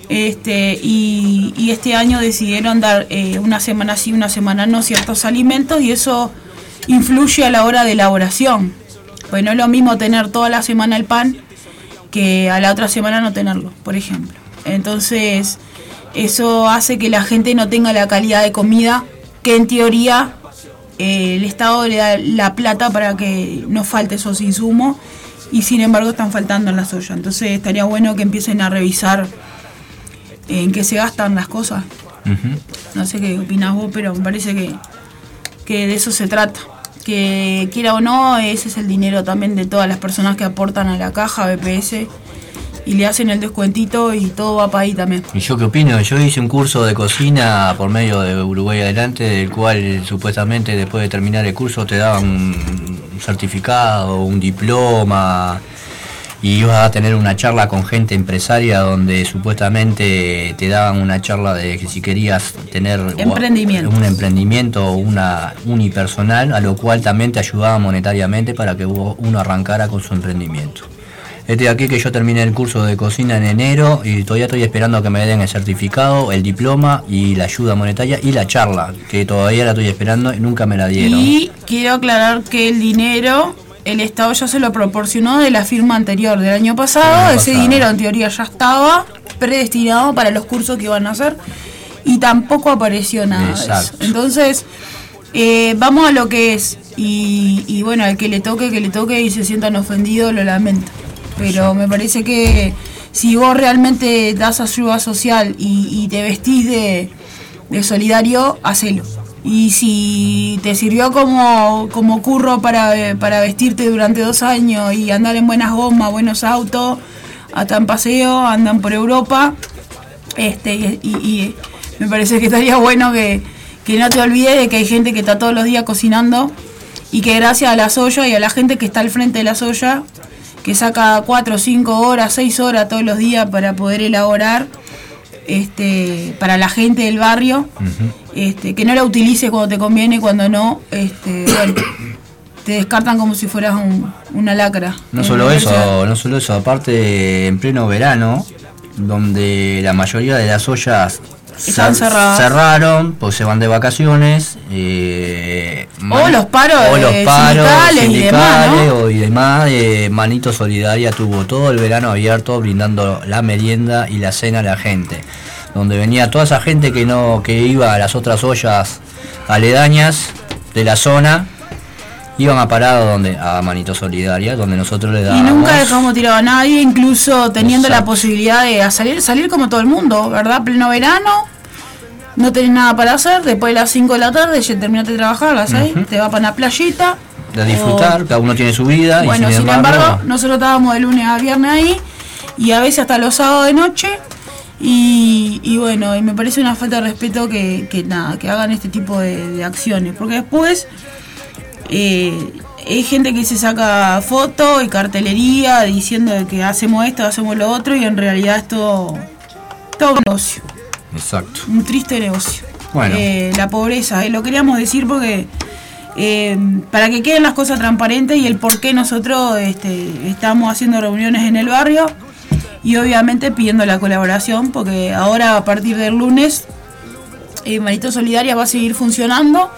Este, y, y este año decidieron dar eh, una semana sí, una semana no ciertos alimentos y eso influye a la hora de elaboración. Pues no es lo mismo tener toda la semana el pan que a la otra semana no tenerlo, por ejemplo. Entonces, eso hace que la gente no tenga la calidad de comida que en teoría eh, el Estado le da la plata para que no falte esos insumos y sin embargo están faltando en las ollas. Entonces estaría bueno que empiecen a revisar en qué se gastan las cosas. No sé qué opinas vos, pero me parece que, que de eso se trata. Que quiera o no, ese es el dinero también de todas las personas que aportan a la caja BPS y le hacen el descuentito y todo va para ahí también. ¿Y yo qué opino? Yo hice un curso de cocina por medio de Uruguay Adelante, del cual supuestamente después de terminar el curso te daban un certificado, un diploma. y ibas a tener una charla con gente empresaria donde supuestamente te daban una charla de que si querías tener Emprendimiento. un emprendimiento o una unipersonal, a lo cual también te ayudaba monetariamente para que uno arrancara con su emprendimiento. Este de aquí que yo terminé el curso de cocina en enero y todavía estoy esperando que me den el certificado, el diploma y la ayuda monetaria y la charla, que todavía la estoy esperando y nunca me la dieron. Y quiero aclarar que el dinero, el Estado ya se lo proporcionó de la firma anterior del año pasado. año Ese pasado. dinero en teoría ya estaba predestinado para los cursos que iban a hacer y tampoco apareció nada de eso. Exacto. Entonces, eh, vamos a lo que es. Y, y bueno, al que le toque, que le toque y se sientan ofendidos, lo lamento. Pero me parece que si vos realmente das ayuda social y, y te vestís de, de solidario, hacelo. Y si te sirvió como, como curro para, para vestirte durante dos años y andar en buenas gomas, buenos autos, hasta en paseo, andan por Europa, este y, y- y me parece que estaría bueno que, que no te olvides de que hay gente que está todos los días cocinando y que gracias a la soya y a la gente que está al frente de la soya, que saca 4, 5 horas, 6 horas todos los días para poder elaborar este, para la gente del barrio, este, que no la utilices cuando te conviene cuando no, este, bueno, te descartan como si fueras un- una lacra. No solo eso, no solo eso, aparte en pleno verano, donde la mayoría de las ollas Están cer- cerradas. cerraron, pues se van de vacaciones. eh, O los paros, o los paros sindicales y demás, o- y demás. eh, Manito Solidaria tuvo todo el verano abierto brindando la merienda y la cena a la gente. Donde venía toda esa gente que no que iba a las otras ollas aledañas de la zona. Iban a parar donde a Manito Solidaria, donde nosotros le Y dábamos. nunca dejamos tirado a nadie, incluso teniendo la posibilidad de salir, salir como todo el mundo, ¿verdad? Pleno verano, no tenés nada para hacer, después de las 5 de la tarde ya terminaste de trabajar, a las 6, Ujú. te vas para una playita. de disfrutar, cada uno tiene su vida Bueno, y sin, sin embargo, nosotros estábamos de lunes a viernes ahí y a veces hasta los sábados de noche. Y, y bueno, y me parece una falta de respeto que, que nada, que hagan este tipo de, de acciones. Porque después eh, hay gente que se saca fotos y cartelería diciendo que hacemos esto, hacemos lo otro y en realidad es todo, todo un negocio, Exacto. un triste negocio. Bueno. Eh, la pobreza, eh, lo queríamos decir porque eh, para que queden las cosas transparentes y el por qué nosotros este, estamos haciendo reuniones en el barrio y obviamente pidiendo la colaboración porque ahora a partir del lunes eh, Manito Solidaria va a seguir funcionando,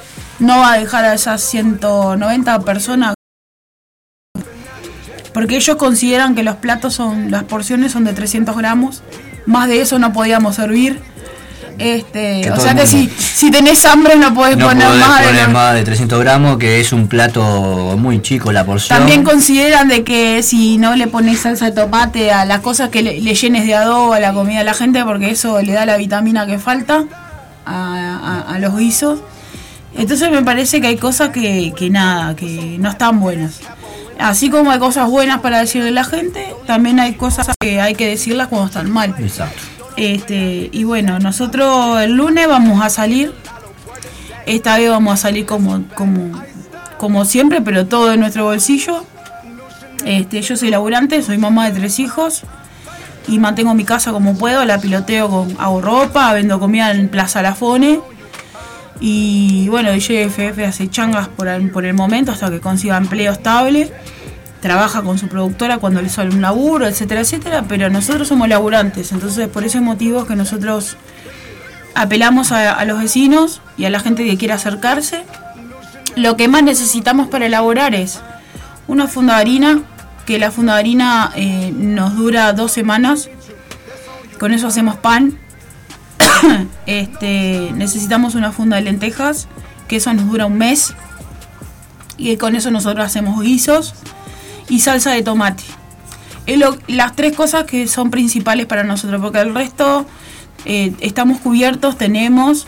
no va a dejar a esas 190 personas porque ellos consideran que los platos son, las porciones son de 300 gramos, más de eso no podíamos servir. Este, Que o sea que si, si tenés hambre no podés No poner podés más de poner lo- más de 300 gramos, que es un plato muy chico la porción. También consideran de que si no le pones salsa de tomate a las cosas que le, le llenes de adobo a la comida a la gente, porque eso le da la vitamina que falta a, a- a los guisos. Entonces me parece que hay cosas que, que nada, que no están buenas. Así como hay cosas buenas para decirle a la gente, también hay cosas que hay que decirlas cuando están mal. Exacto. Este, y bueno, nosotros el lunes vamos a salir. Esta vez vamos a salir como, como, como siempre, pero todo de nuestro bolsillo. Este, yo soy laburante, soy mamá de tres hijos y mantengo mi casa como puedo, la piloteo con hago ropa, vendo comida en Plaza Lafone. Y bueno, YFF hace changas por el, momento hasta que consiga empleo estable. Trabaja con su productora cuando le sale un laburo, etcétera, etcétera. Pero nosotros somos laburantes, entonces por ese motivo es que nosotros apelamos a, a los vecinos y a la gente que quiera acercarse. Lo que más necesitamos para elaborar es una funda de harina, que la funda de harina eh, nos dura dos semanas. Con eso hacemos pan. este, necesitamos una funda de lentejas, que eso nos dura un mes. Y con eso nosotros hacemos guisos y salsa de tomate. Es las tres cosas que son principales para nosotros, porque el resto eh, estamos cubiertos, tenemos.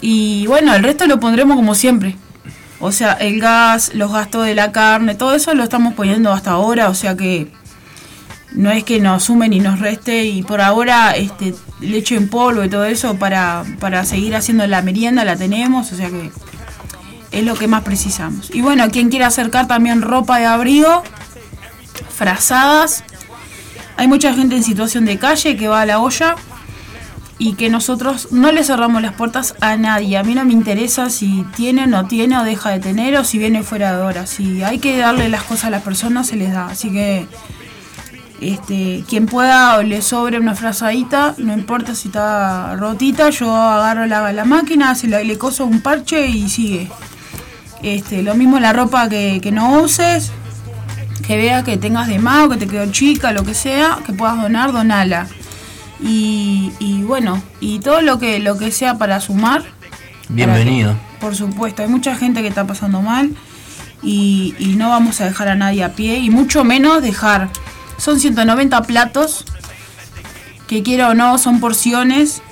Y bueno, el resto lo pondremos como siempre. O sea, el gas, los gastos de la carne, todo eso lo estamos poniendo hasta ahora, o sea que no es que nos sume ni nos reste y por ahora este leche en polvo y todo eso para, para seguir haciendo la merienda la tenemos, o sea que es lo que más precisamos. Y bueno, quien quiera acercar también ropa de abrigo, frazadas, Hay mucha gente en situación de calle que va a la olla y que nosotros no le cerramos las puertas a nadie. A mí no me interesa si tiene o no tiene o deja de tener o si viene fuera de hora. Si hay que darle las cosas a las personas, se les da. Así que este, quien pueda o le sobre una frazadita, no importa si está rotita, yo agarro la, la máquina, se la, le coso un parche y sigue. Este, lo mismo la ropa que, que no uses, que vea que tengas de más o que te quedó chica, lo que sea, que puedas donar, donala. Y, y bueno, y todo lo que, lo que sea para sumar, Bienvenido. por supuesto, hay mucha gente que está pasando mal y, y no vamos a dejar a nadie a pie y mucho menos dejar. Son 190 platos, que quiera o no, son porciones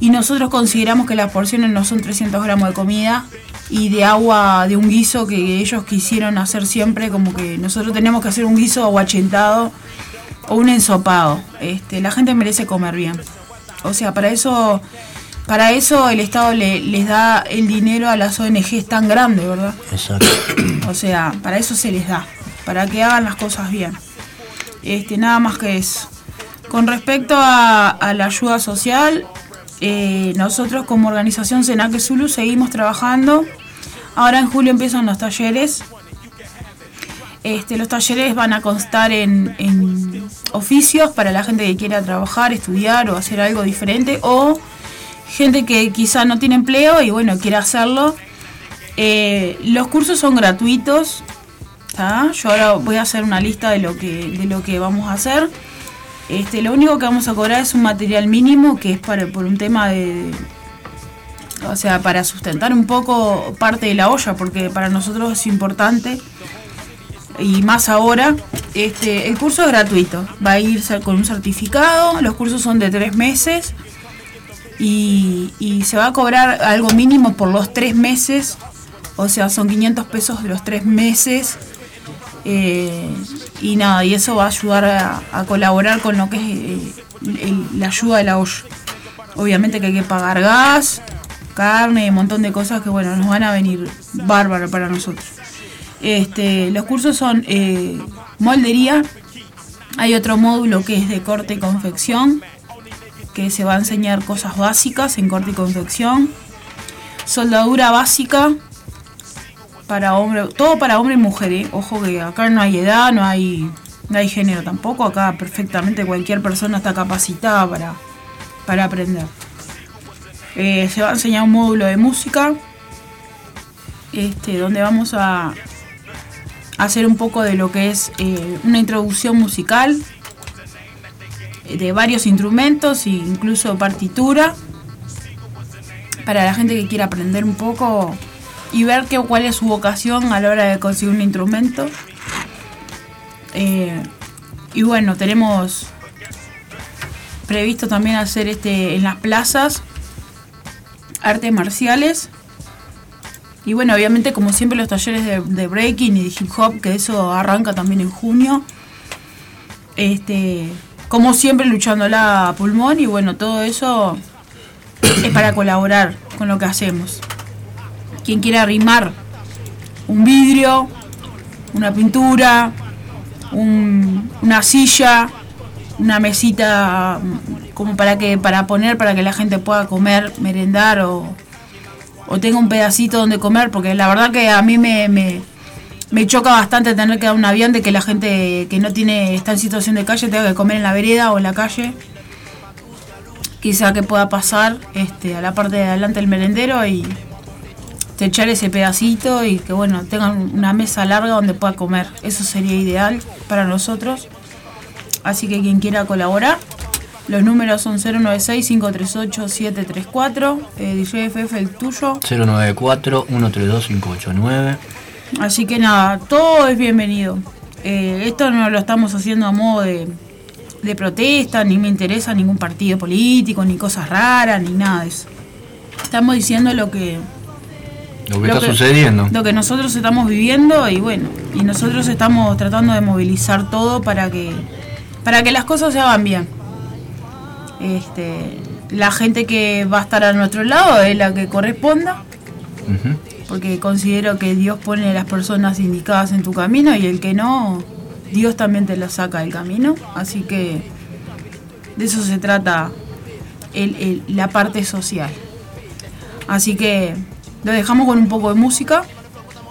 y nosotros consideramos que las porciones no son 300 gramos de comida y de agua de un guiso que ellos quisieron hacer siempre, como que nosotros tenemos que hacer un guiso aguachentado o un ensopado. Este, la gente merece comer bien. O sea, para eso, para eso el Estado le- les da el dinero a las ONGs tan grande, ¿verdad? Exacto. O sea, para eso se les da, para que hagan las cosas bien. Este, nada más que eso. Con respecto a, la ayuda social, eh, nosotros como organización Senaque Zulu seguimos trabajando. Ahora en julio empiezan los talleres. Este, los talleres van a constar en, en oficios para la gente que quiera trabajar, estudiar o hacer algo diferente o gente que quizá no tiene empleo y bueno, quiere hacerlo. Eh, los cursos son gratuitos. Yo ahora voy a hacer una lista de lo que, de lo que vamos a hacer. Este, lo único que vamos a cobrar es un material mínimo que es para, por un tema de, o sea, para sustentar un poco parte de la olla, porque para nosotros es importante y más ahora. Este, el curso es gratuito, va a ir con un certificado, los cursos son de tres meses y, y se va a cobrar algo mínimo por los tres meses, o sea, son 500 pesos de los tres meses. Eh, y nada, y eso va a ayudar a, colaborar con lo que es eh, la ayuda de la olla. Obviamente que hay que pagar gas, carne y un montón de cosas que bueno, nos van a venir bárbaras para nosotros. Este, los cursos son eh, moldería, hay otro módulo que es de corte y confección, que se va a enseñar cosas básicas en corte y confección, soldadura básica para hombre, todo para hombre y mujer, ¿eh? ojo que acá no hay edad, no hay, no hay género tampoco, acá perfectamente cualquier persona está capacitada para, para aprender. Eh, se va a enseñar un módulo de música, este, donde vamos a hacer un poco de lo que es eh, una introducción musical de varios instrumentos e incluso partitura para la gente que quiera aprender un poco y ver qué, cuál es su vocación a la hora de conseguir un instrumento. Eh, y bueno, tenemos previsto también hacer este en las plazas artes marciales. Y bueno, obviamente como siempre los talleres de, de breaking y de hip hop, que eso arranca también en junio. Este, como siempre luchándola a pulmón y bueno, todo eso es para colaborar con lo que hacemos. Quien quiera arrimar un vidrio, una pintura, un- una silla, una mesita mm, como para que para poner para que la gente pueda comer, merendar o, o tenga un pedacito donde comer, porque la verdad que a mí me, me, me choca bastante tener que dar un avión de que la gente que no tiene está en situación de calle tenga que comer en la vereda o en la calle. Quizá que pueda pasar este, a la parte de adelante del merendero y echar ese pedacito y que bueno, tengan una mesa larga donde pueda comer. Eso sería ideal para nosotros. Así que quien quiera colaborar, los números son 096-538-734, eh, DJFF el tuyo. 094-132-589. Así que nada, todo es bienvenido. Eh, esto no lo estamos haciendo a modo de, de protesta, ni me interesa ningún partido político, ni cosas raras, ni nada de eso. Estamos diciendo lo que, Lo que está sucediendo. lo que nosotros estamos viviendo y bueno, y nosotros estamos tratando de movilizar todo para que para que las cosas se hagan bien. Este, la gente que va a estar a nuestro lado es la que corresponda, porque considero que Dios pone las personas indicadas en tu camino y el que no Dios también te lo saca del camino. Así que de eso se trata el- el- la parte social. Así que lo dejamos con un poco de música.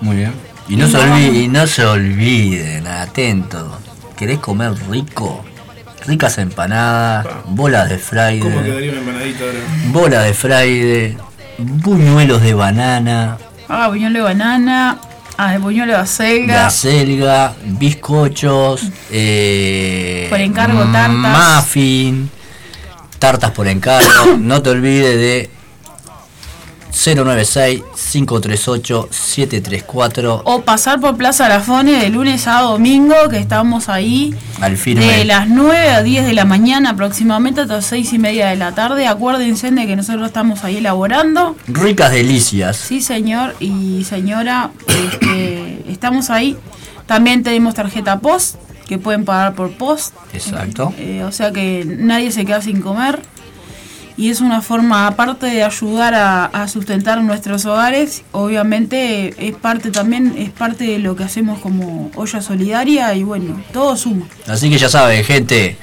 Muy bien. Y no, Y se no olviden, vamos- y no se olviden, atentos. ¿Querés comer rico? Ricas empanadas, bolas de ¿Cómo Friday, quedaría una empanadita ahora? bolas de Friday, buñuelos de banana, Ah, buñuelo de banana. Ah, el buñuelo de acelga. la selga, bizcochos, eh, Por encargo, tartas. muffin, tartas por encargo. no te olvides de 096-538-734 O pasar por Plaza Lafone de lunes a domingo, que estamos ahí al firme. de las 9 a 10 de la mañana aproximadamente hasta las 6 y media de la tarde. Acuérdense de que nosotros estamos ahí elaborando. Ricas delicias. Sí, señor y señora, este, estamos ahí. También tenemos tarjeta post, que pueden pagar por post. Exacto. Eh, o sea que nadie se queda sin comer. Y es una forma, aparte de ayudar a, sustentar nuestros hogares, obviamente es parte también, es parte de lo que hacemos como olla solidaria y bueno, todo suma. Así que ya saben, gente,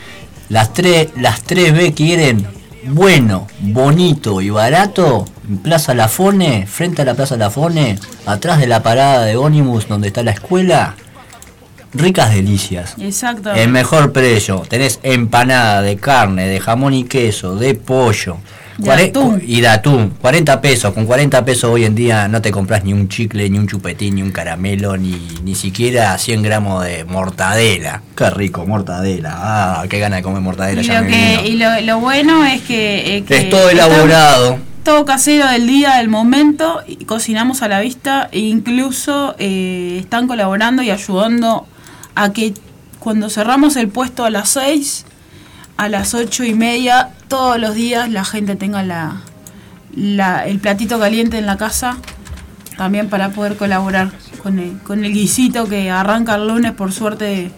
las tres, las tres B quieren bueno, bonito y barato en Plaza Lafone, frente a la Plaza Lafone, atrás de la parada de ónibus donde está la escuela. Ricas delicias. Exacto. El mejor precio. Tenés empanada de carne, de jamón y queso, de pollo. De Cuare- atún. Y de atún. 40 pesos. Con 40 pesos hoy en día no te compras ni un chicle, ni un chupetín, ni un caramelo, ni, ni siquiera 100 gramos de mortadela. Qué rico, mortadela. Ah, qué gana de comer mortadela. Y ya lo, me que, vino. y lo, lo bueno es que, eh, que Es todo elaborado. todo casero del día, del momento, y cocinamos a la vista e incluso eh, están colaborando y ayudando a que cuando cerramos el puesto a las 6, a las 8 y media, todos los días la gente tenga la, la- el platito caliente en la casa, también para poder colaborar con el, con el guisito que arranca el lunes, por suerte,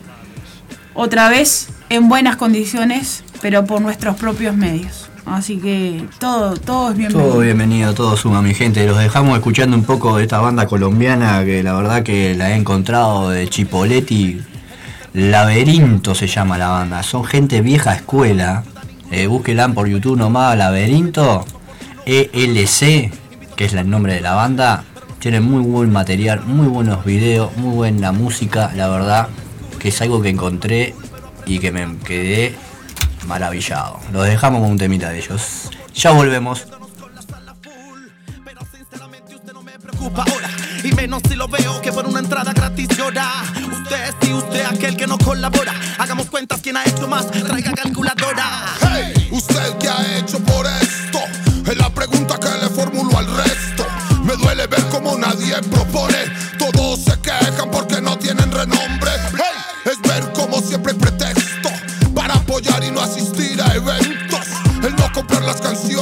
otra vez en buenas condiciones, pero por nuestros propios medios. Así que todo, todo es bienvenido. Todo bienvenido, todo suma, mi gente. Los dejamos escuchando un poco de esta banda colombiana que la verdad que la he encontrado de Chipoletti. Laberinto se llama la banda. Son gente vieja escuela. Eh, búsquenla por YouTube nomás, Laberinto. ELC, que es el nombre de la banda. Tienen muy buen material, muy buenos videos, muy buena música, la verdad. Que es algo que encontré y que me quedé maravillado. Los dejamos con un temita de ellos. Ya volvemos. preocupa ahora Y menos si lo veo que por una entrada gratis llora Usted sí, usted aquel que no colabora Hagamos cuentas quién ha hecho más, traiga calculadora Hey, ¿usted qué ha hecho por esto? Es la pregunta que le formulo al resto. Me duele ver cómo nadie propone.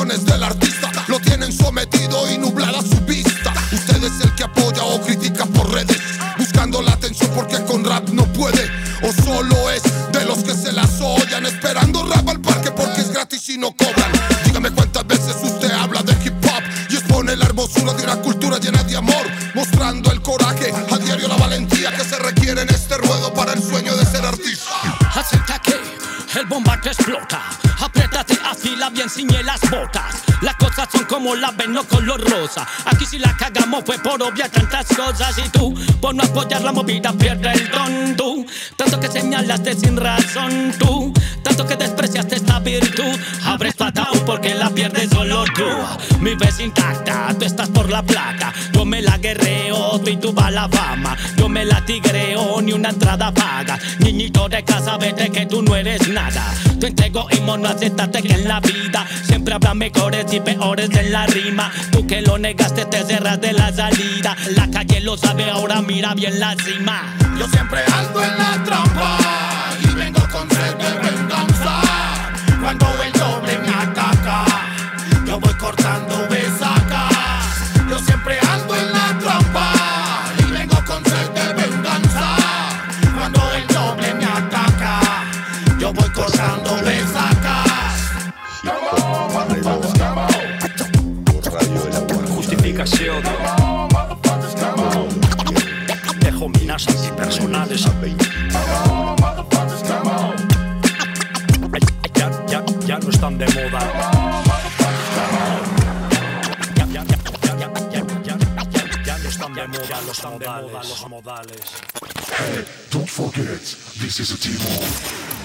Las canciones del artista lo tienen sometido y nublada su vista. Usted es el que apoya o critica por redes, buscando la atención porque con rap no puede. O solo es de los que se las ollan, esperando rap al parque porque es gratis y no cobran. Dígame cuántas veces usted habla de hip hop y expone la hermosura de una cultura llena de amor, mostrando el coraje, a diario la valentía que se requiere en este ruedo para el sueño de ser artista. Que el bombardeo explota. Apriétate, afila bien, ciñe las botas. Las cosas son como la ven, no color rosa. Aquí si la cagamos fue por obviar tantas cosas. Y tú, por no apoyar la movida, pierde el don. Tanto que señalaste sin razón. Tú, tanto que despreciaste esta virtud. Abres ataúd porque la pierdes solo tú. Mi ves intacta, tú estás por la plata. Yo me la guerreo, tú y tú va la me la tigreo, ni una entrada paga. Niñito de casa, vete que tú no eres nada. Te entrego y mono, acéptate que en la vida siempre habrá mejores y peores en la rima. Tú que lo negaste, te cerras de la salida. La calle lo sabe, ahora mira bien la cima. Yo siempre ando en la trampa y vengo con sed de venganza. Cuando el doble me ataca, yo voy cortando besacas. rutinas antipersonales. Ya, ya, ya no están de moda. Ya, ya, ya, no están de moda los modales. Hey, don't forget, this is a team of...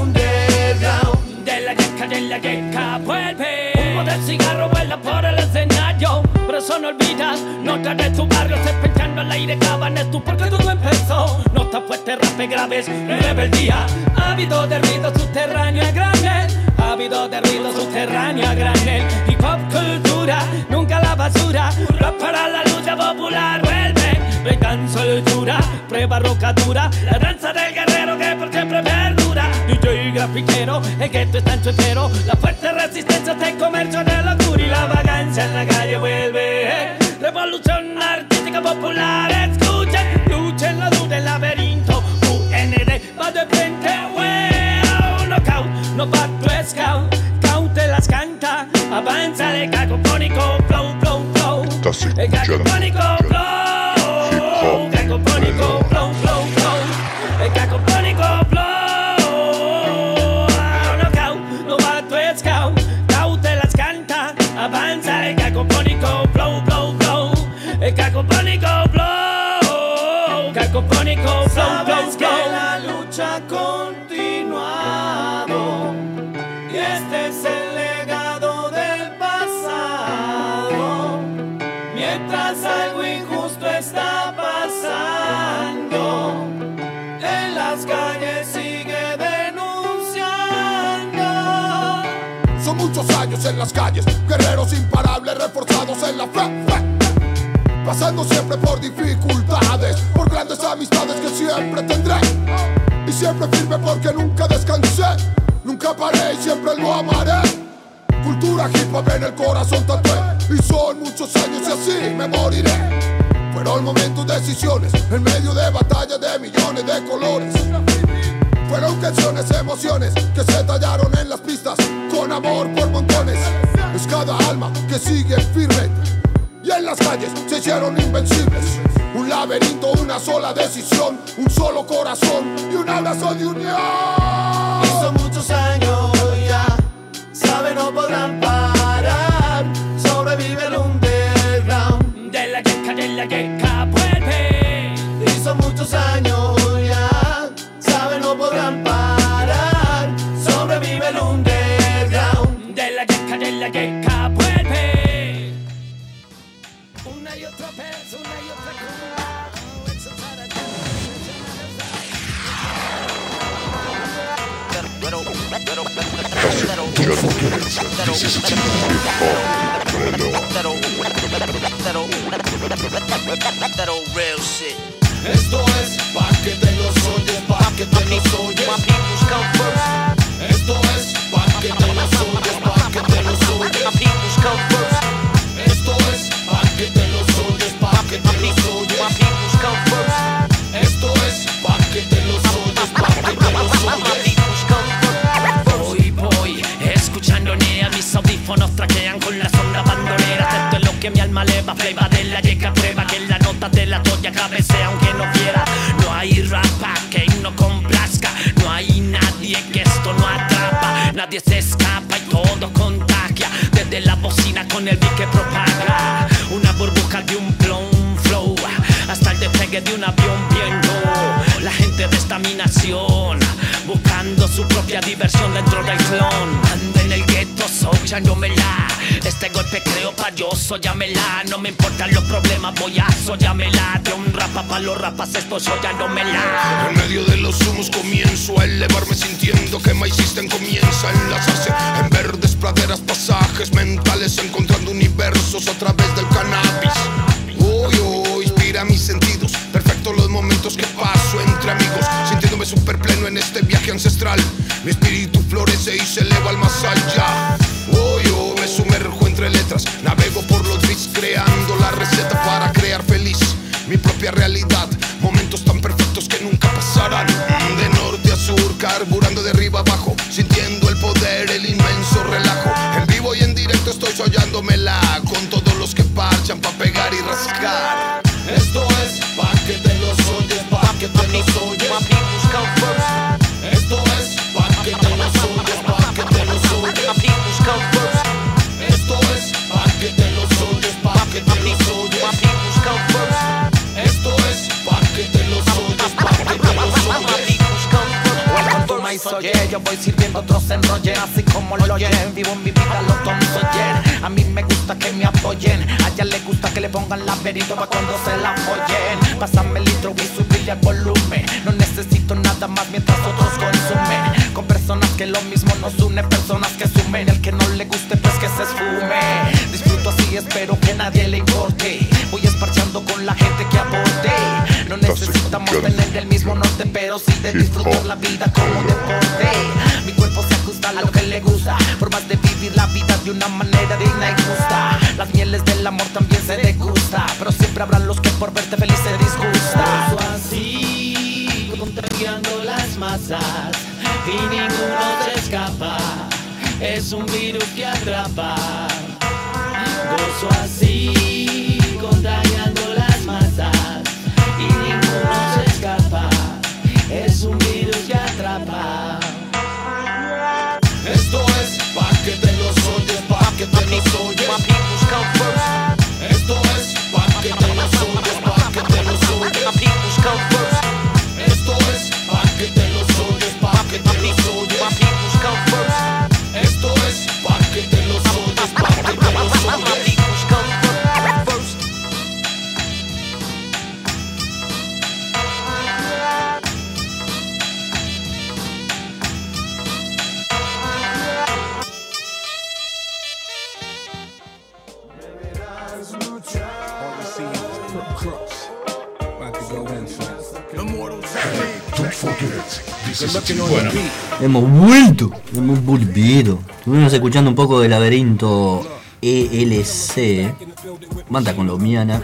underground. De la queca, de la queca, vuelve. Humo del cigarro vuela por el escenario. Pero eso no olvidas, nota de tu barrio. Se pensando al aire, cabanes tú porque todo empezó. Nota fuerte, rape graves, rebeldía. Ha habido de ruido subterráneo a granel. Ha habido de ruido subterráneo a granel. Hip hop cultura, nunca la basura. Rap para la lucha popular, vuelve. Breakdance soltura, prueba rocadura. La danza del guerrero que por siempre perdura. DJ grafitero, el gueto está en su entero. La fuerte resistencia de comercio de locura y la vagancia en la calle vuelve. Revolución artística popular, escuchen, luchen, la duda, el laberinto. UND va de frente, wow, knockout, no tu scout. Cautelas canta, avanza el cacofónico, flow, flow, flow. El cacofónico, flow, cacofónico, cacofónico, flow, cacofónico, flow, flow, Sabes que flow. la lucha ha continuado y este es el legado del pasado. Mientras algo injusto está pasando, en las calles sigue denunciando. Son muchos años en las calles, guerreros imparables reforzados en la fe. Pasando siempre por dificultades, por grandes amistades que siempre tendré. Y siempre firme porque nunca descansé, nunca paré y siempre lo amaré. Cultura hip hop en el corazón tatué, y son muchos años y así me moriré. Fueron momentos, decisiones, en medio de batallas de millones de colores. Fueron canciones, emociones que se tallaron en las pistas con amor por montones. Es cada alma que sigue firme y en las calles se hicieron invencibles. Un laberinto, una sola decisión, un solo corazón y un abrazo de unión. Hizo muchos años ya, sabe no podrán parar, sobrevive el underground. De la queca, de la queca, Don't forget, this is a team hip hop. That old real shit. De un avión bien low. La gente de esta mi nación, buscando su propia diversión dentro del clon. Ando en el gueto, soñándomela. Este golpe creo pa' yo, sóyamela. No me importan los problemas, voy a sóyamela. De un rapa pa' los rapas, esto sóyándomela. En medio de los humos comienzo a elevarme sintiendo que My System comienza a enlazarse en verdes praderas, pasajes mentales, encontrando universos a través del cannabis. Mi espíritu florece y se eleva al más. Yo voy sirviendo otros enrollen Así como lo oyen, vivo mi vida los Tom Sawyer A mí me gusta que me apoyen. A ella le gusta que le pongan laberinto pa' cuando se la follen. Pásame el litro y subirle el volumen. No necesito nada más mientras otros consumen. Con personas que lo mismo nos une Personas que sumen, el que no le guste pues que se esfume. Disfruto así, espero que nadie le importe. Voy esparchando con la gente que aporte. No necesitamos tener el mismo norte Pero sí de disfrutar la vida como deporte le gusta Formas de vivir la vida de una manera digna y justa Las mieles del amor también se degusta Pero siempre habrá los que por verte feliz se disgusta Gozo así, contagiando las masas y ninguno se escapa. Es un virus que atrapa. Gozo así, Hemos vuelto, hemos volvido. Estuvimos escuchando un poco de Laberinto ELC, banda colombiana,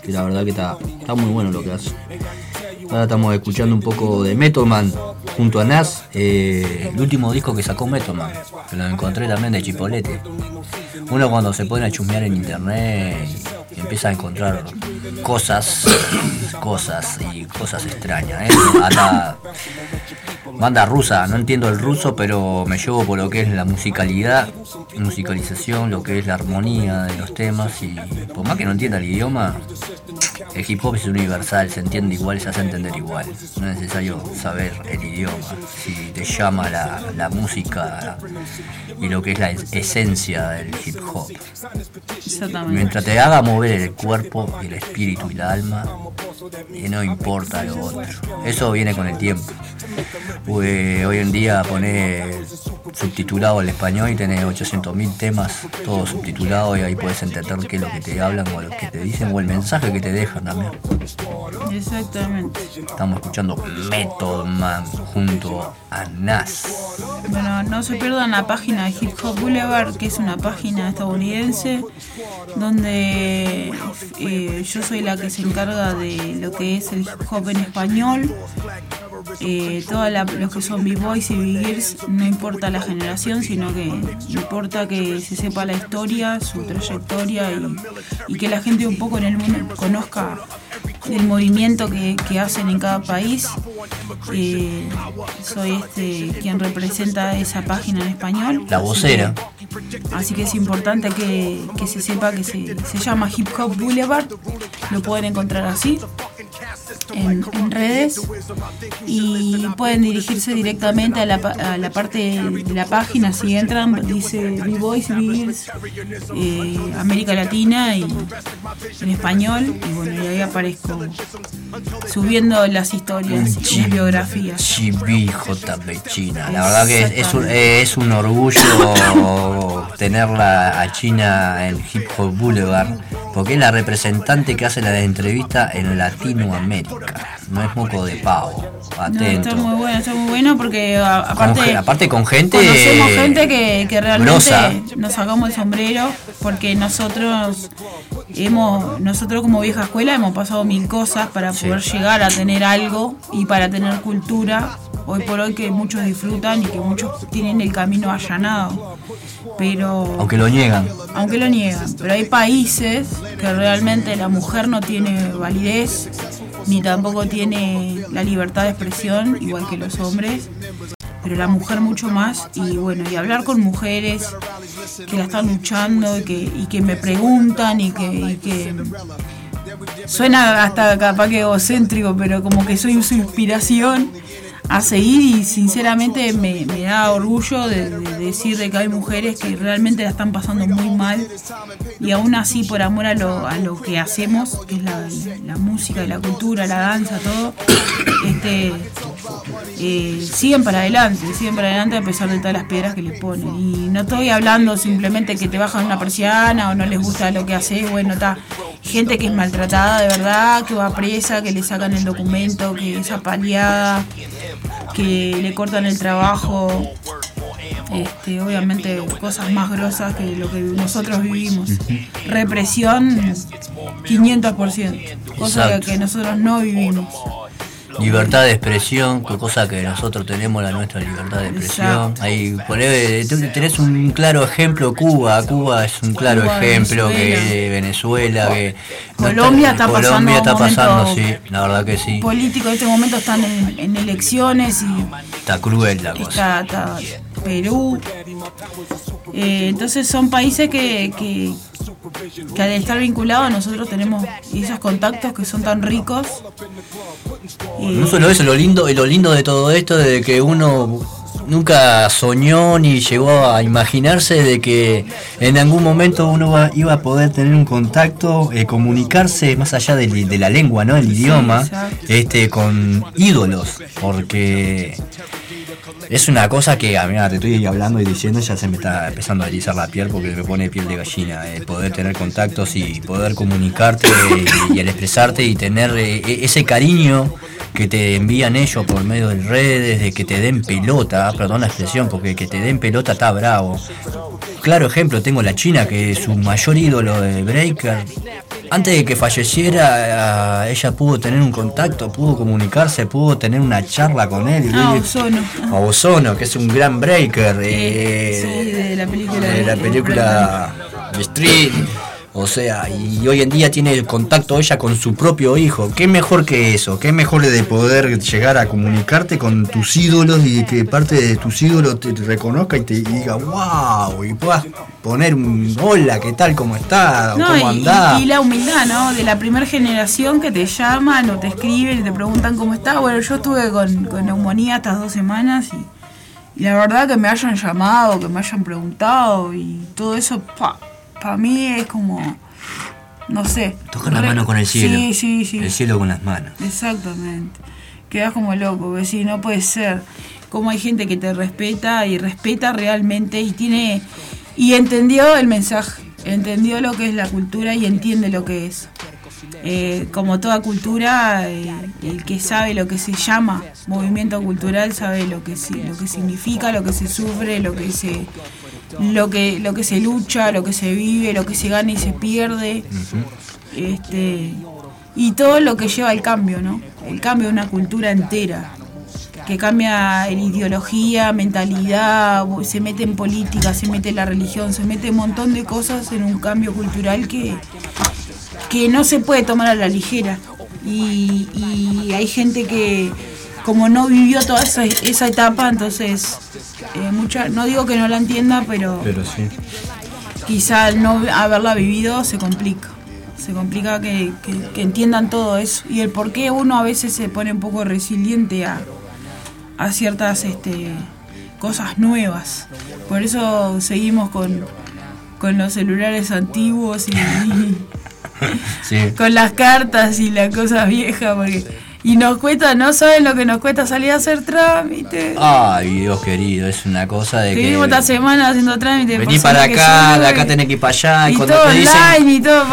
que la verdad que está, está muy bueno lo que hace. Ahora estamos escuchando un poco de Method Man junto a Nas, eh, el último disco que sacó Method Man, que lo encontré también de Chipolete. Uno cuando se pone a chusmear en internet y empieza a encontrar cosas, cosas y cosas extrañas. ¿eh? Anda- banda rusa, no entiendo el ruso, pero me llevo por lo que es la musicalidad, musicalización, lo que es la armonía de los temas y por más que no entienda el idioma, el hip hop es universal, se entiende igual, se hace entender igual. No es necesario saber el idioma. Si te llama la, la música y lo que es la es- esencia del hip hop. Mientras te haga mover el cuerpo, el espíritu y la alma, y no importa lo otro. Eso viene con el tiempo. Pues, hoy en día poner subtitulado al español y tenés 800.000 temas, todos subtitulados y ahí puedes entender qué es lo que te hablan o lo que te dicen o el mensaje que te dejan también. Exactamente. Estamos escuchando Method Man junto a Nas. Bueno, no se pierdan la página de Hip Hop Boulevard, que es una página estadounidense donde eh, yo soy la que se encarga de lo que es el hip hop en español eh, todos los que son B-Boys y B-Girls, no importa la generación, sino que importa que se sepa la historia, su trayectoria y, que la gente un poco en el mundo conozca el movimiento que, hacen en cada país. Eh, soy este quien representa esa página en español. La vocera. Que es importante que, que se sepa que se, se llama Hip Hop Boulevard. Lo pueden encontrar así en, en redes y pueden dirigirse directamente a la, a la parte de la página. Si entran, dice B-Boys, B-Girls, eh, América Latina y en español. Y bueno, y ahí aparezco subiendo las historias y biografías. JB China. La verdad que es, es un, es un orgullo tenerla a China en Hip Hop Boulevard, porque es la representante que hace la entrevista en Latinoamérica. No es moco de pavo. No, Atento. está muy bueno, está muy bueno porque a- aparte con gente conocemos gente que, que realmente grosa. nos sacamos el sombrero porque nosotros hemos, nosotros como vieja escuela hemos pasado mil cosas para poder llegar a tener algo y para tener cultura hoy por hoy que muchos disfrutan y que muchos tienen el camino allanado. Pero Aunque lo niegan. aunque lo niegan, pero hay países que realmente la mujer no tiene validez ni tampoco tiene la libertad de expresión igual que los hombres, pero la mujer mucho más y bueno, y hablar con mujeres que la están luchando y que, y que me preguntan y que, y que suena hasta capaz que egocéntrico, pero como que soy su inspiración a seguir y sinceramente me, da orgullo de, de decir de que hay mujeres que realmente la están pasando muy mal y aún así por amor a lo, a lo que hacemos, que es la, música la cultura, la danza, todo, este, eh, siguen para adelante, siguen para adelante a pesar de todas las piedras que les ponen. Y no estoy hablando simplemente que te bajan una persiana o no les gusta lo que haces, bueno, está gente que es maltratada de verdad, que va presa, que le sacan el documento, que es apaleada, que le cortan el trabajo. Este, obviamente cosas más grosas que lo que nosotros vivimos. Represión 500%, cosa Exacto. que nosotros no vivimos. Libertad de expresión, cosa que nosotros tenemos la nuestra libertad de expresión. Ahí tenés un claro ejemplo, Cuba. Cuba es un claro Cuba, ejemplo Venezuela. que Venezuela, que Colombia está pasando Colombia está pasando, sí, la verdad que sí. Políticos en este momento están en, en elecciones y Está cruel la cosa. está, está Perú. Eh, entonces son países que, que, que al estar vinculados nosotros tenemos esos contactos que son tan ricos. Eh, No solo eso, lo lindo, lo lindo de todo esto de que uno nunca soñó ni llegó a imaginarse de que en algún momento uno iba a poder tener un contacto, eh, comunicarse más allá de, de la lengua, ¿no? El idioma, este, con ídolos, porque es una cosa que, a mí te estoy hablando y diciendo, ya se me está empezando a erizar la piel porque me pone piel de gallina. El poder tener contactos y poder comunicarte y, al expresarte y tener eh, e- ese cariño que te envían ellos por medio de redes, de que te den pelota, perdón la expresión, porque que te den pelota está bravo. Claro ejemplo, tengo la China, que su mayor ídolo de Breaker, antes de que falleciera, eh, ella pudo tener un contacto, pudo comunicarse, pudo tener una charla con él. Ah, Ozono. a Ozono, que es un gran breaker eh, Sí, de la película. de la película Street. O sea, y hoy en día tiene contacto ella con su propio hijo. ¿Qué mejor que eso? ¿Qué mejor de poder llegar a comunicarte con tus ídolos y que parte de tus ídolos te reconozca y te diga wow y puedas poner un hola, ¿qué tal? ¿Cómo está? No, ¿Cómo andás? y- y la humildad, ¿no? De la primera generación que te llaman o te escriben y te preguntan cómo está. Bueno, yo estuve con, con neumonía estas dos semanas y, y la verdad que me hayan llamado, que me hayan preguntado y todo eso, para mí es como, no sé. Tocar la re- mano con el cielo. Sí, sí, sí. El cielo con las manos. Exactamente. Quedas como loco, que sí, no puede ser. Como hay gente que te respeta y respeta realmente y tiene y entendió el mensaje, entendió lo que es la cultura y entiende lo que es. Eh, como toda cultura, eh, el que sabe lo que se llama movimiento cultural sabe lo que sí, lo que significa, lo que se sufre, lo que se lo que lo que se lucha, lo que se vive, lo que se gana y se pierde. Este y todo lo que lleva al cambio, ¿no? El cambio de una cultura entera. que cambia en ideología, mentalidad, se mete en política, se mete en la religión, se mete un montón de cosas en un cambio cultural que, que no se puede tomar a la ligera. Y, y hay gente que como no vivió toda esa, esa etapa, entonces eh, mucha, no digo que no la entienda, pero Pero sí. quizá al no haberla vivido se complica. Se complica que, que- que entiendan todo eso y el por qué uno a veces se pone un poco resiliente a, a ciertas este, cosas nuevas. Por eso seguimos con, con los celulares antiguos y, Sí. con las cartas y las cosas viejas. Porque, y nos cuesta, no saben lo que nos cuesta salir a hacer trámites. Ay, Dios querido, es una cosa de Seguimos esta que. semana haciendo trámites. Vení para que acá, de acá tenés que ir para allá. Y, Y cuando todo te dicen. online y todo.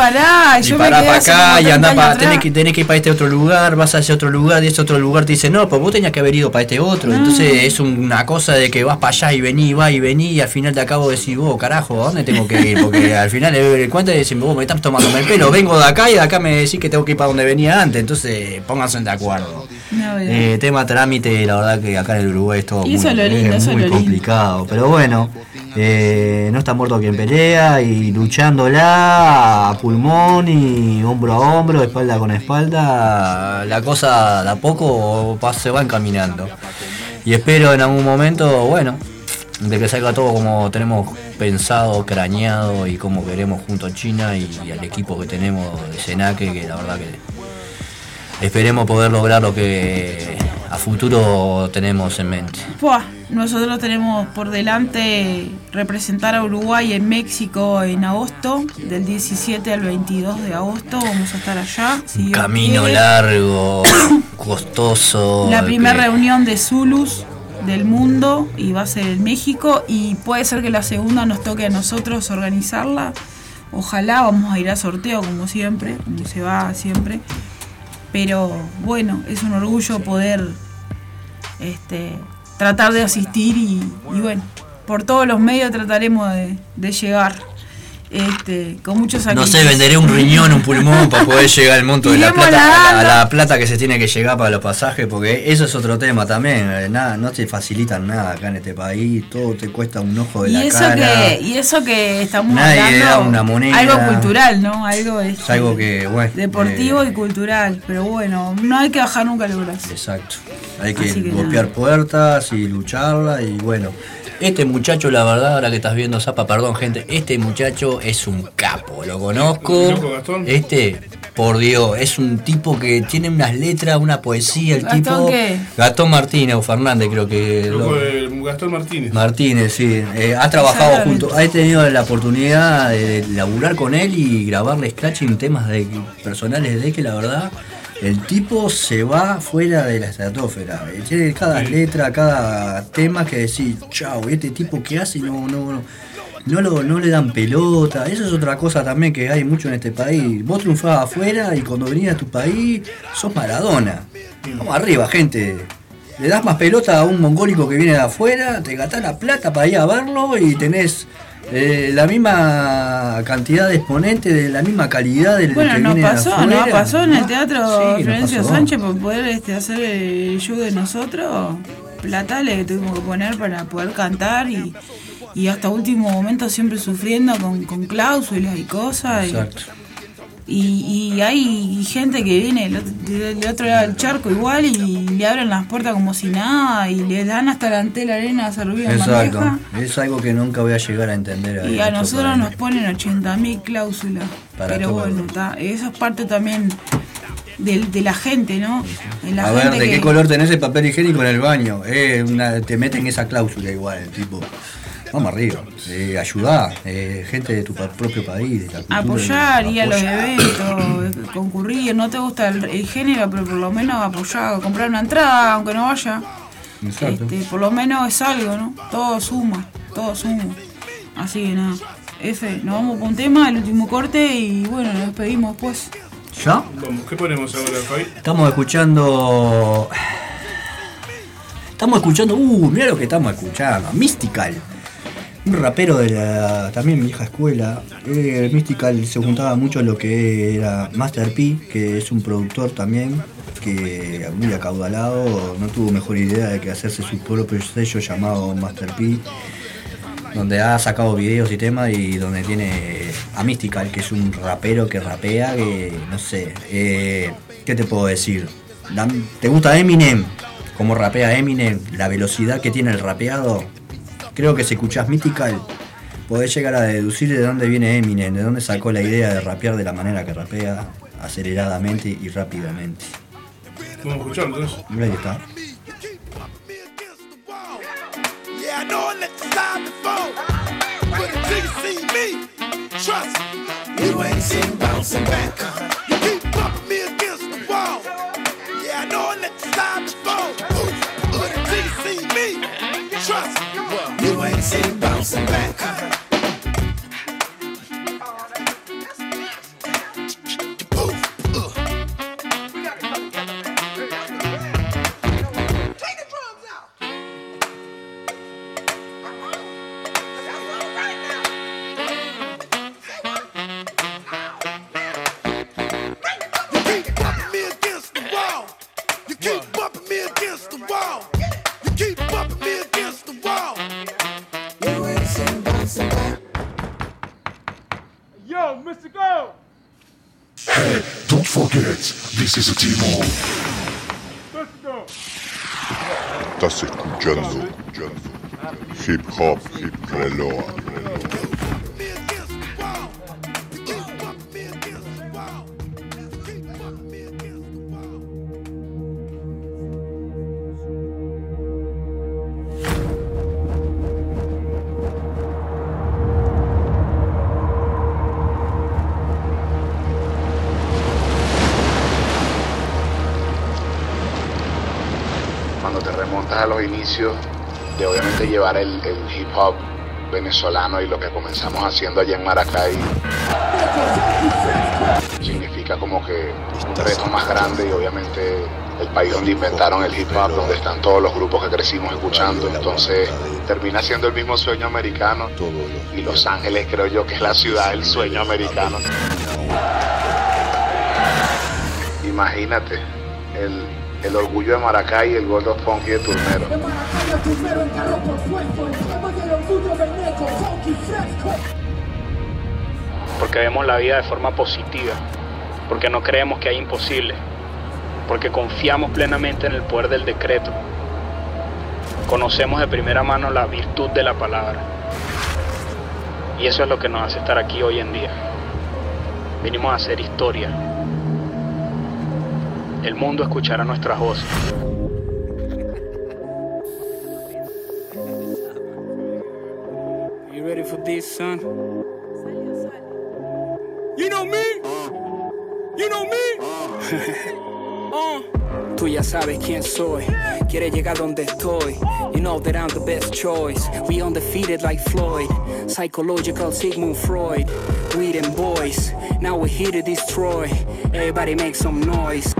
Y Yo me pará quedé para acá y 30 anda años para. Tenés que, tenés que ir para este otro lugar, vas a ese otro lugar y ese otro lugar te dice, no, pues vos tenías que haber ido para este otro. Ah. Entonces es una cosa de que vas para allá y vení, va y vení y al final te acabo de decir, vos, carajo, ¿a dónde tengo que ir? Porque al final el cuenta y decís, vos me estás tomando el pelo, vengo de acá y de acá me decís que tengo que ir para donde venía antes. Entonces pónganse de acuerdo. Eh, tema trámite, la verdad que acá en el Uruguay es todo Y muy, es lo lindo, es eso es muy complicado. Pero bueno, eh, no está muerto quien pelea y luchándola a pulmón y hombro a hombro, espalda con espalda, la cosa de a poco va- se va encaminando. Y espero en algún momento, bueno, de que salga todo como tenemos pensado, craneado y como queremos junto a China y, y al equipo que tenemos de Senaque, que la verdad que esperemos poder lograr lo que a futuro tenemos en mente. Buah, nosotros tenemos por delante representar a Uruguay en México en agosto, del 17 al 22 de agosto, vamos a estar allá. si Dios Camino quiere. largo, costoso. La primera que- reunión de Zulus del mundo y va a ser en México y puede ser que la segunda nos toque a nosotros organizarla. Ojalá vamos a ir a sorteo como siempre, como se va siempre. Pero bueno, es un orgullo poder este, tratar de asistir y, bueno, por todos los medios trataremos de llegar. Este, con muchos No sé, venderé un riñón, un pulmón para poder llegar al monto de la plata, a la, a nadando. la plata que se tiene que llegar para los pasajes, porque eso es otro tema también. eh, Nada, no te facilitan nada acá en este país, todo te cuesta un ojo de Y la eso, cara. que, y eso que estamos Nadie hablando, da una moneda. algo cultural, ¿no? Algo este, Es algo que, bueno. deportivo eh, y cultural, pero bueno, no hay que bajar nunca los brazos. Exacto. Hay que, golpear nada. puertas y lucharla y bueno. Este muchacho, la verdad, ahora que estás viendo Zapa, perdón gente, este muchacho es un capo, lo conozco. ¿Loco Gastón? Este, por Dios, es un tipo que tiene unas letras, una poesía, el ¿Gastón tipo. qué? Gastón Martínez o Fernández creo que. Lo- Gastón Martínez. Martínez, sí. Eh, ha trabajado junto, ha tenido la oportunidad de laburar con él y grabarle scratching temas de personales de que la verdad el tipo se va fuera de la estratosfera. Tiene cada letra, cada tema que decir, chau, este tipo que hace no, no, no. No, lo- no le dan pelota, eso es otra cosa también que hay mucho en este país. Vos triunfabas afuera y cuando venías a tu país sos Maradona. Vamos arriba, gente. Le das más pelota a un mongólico que viene de afuera, te gastás la plata para ir a verlo y tenés eh, la misma cantidad de exponentes, de la misma calidad del Bueno, que nos viene pasó, afuera. nos pasó en el teatro Sí, Florencio. Sánchez por poder este, hacer el show de nosotros. Plata le tuvimos que poner para poder cantar y, y hasta último momento siempre sufriendo con, con cláusulas y cosas. Exacto. Y, y hay gente que viene del otro, lado del charco igual y le abren las puertas como si nada y le dan hasta la ante la arena servida en Exacto. Es algo que nunca voy a llegar a entender. Y a nosotros nos ponen 80.000 cláusulas. Para Pero bueno, ta, eso es parte también del- de, la gente, ¿no? De la A ver, ¿de que- qué color tenés el papel higiénico en el baño? Eh, una- te meten esa cláusula igual, el tipo. Vamos arriba, eh, ayudá, eh, gente de tu propio país, de la cultura, Apoyar, ir a los eventos, concurrir, no te gusta el, el género, pero por lo menos apoyar, comprar una entrada, aunque no vaya. Exacto. Este, por lo menos es algo, ¿no? Todo suma, todo suma. Así que nada. F, nos vamos con un tema, el último corte y bueno, nos despedimos pues. ¿Ya? Vamos, ¿qué ponemos ahora, Fabi? Estamos escuchando. Estamos escuchando. Uh, mira lo que estamos escuchando. Mystical. Un rapero de la. también vieja escuela. Eh, Mystical se juntaba mucho lo que era Master P, que es un productor también. que muy acaudalado, no tuvo mejor idea de que hacerse su propio sello llamado Master P, donde ha sacado videos y temas y donde tiene a Mystical, que es un rapero que rapea, que no sé, eh, ¿qué te puedo decir? ¿Te gusta Eminem? Como rapea Eminem, la velocidad que tiene el rapeado, creo que si escuchás Mystical, podés llegar a deducir de dónde viene Eminem, de dónde sacó la idea de rapear de la manera que rapea, aceleradamente y rápidamente. Vamos a escuchar entonces. Ahí está. Trust you ain't seen bouncing back. Me, you ain't seen bouncing back. A los inicios de obviamente llevar el, hip hop venezolano y lo que comenzamos haciendo allá en Maracay significa como que un reto más grande y obviamente el país donde inventaron el hip hop, donde están todos los grupos que crecimos escuchando, entonces termina siendo el mismo sueño americano y Los Ángeles creo yo que es la ciudad del sueño americano. Imagínate, el, el orgullo de Maracay y el Gold of Funky de Turnero. porque vemos la vida de forma positiva, porque no creemos que hay imposible, porque confiamos plenamente en el poder del decreto. Conocemos de primera mano la virtud de la palabra. Y eso es lo que nos hace estar aquí hoy en día. Vinimos a hacer historia. El mundo escuchará nuestras voces. You ready for this, son? You know me. You know me. Uh. Tú ya sabes quién soy. Quieres llegar donde estoy. You know that I'm the best choice. We undefeated like Floyd. Psychological Sigmund Freud. We them boys. Now we're here to destroy. Everybody make some noise.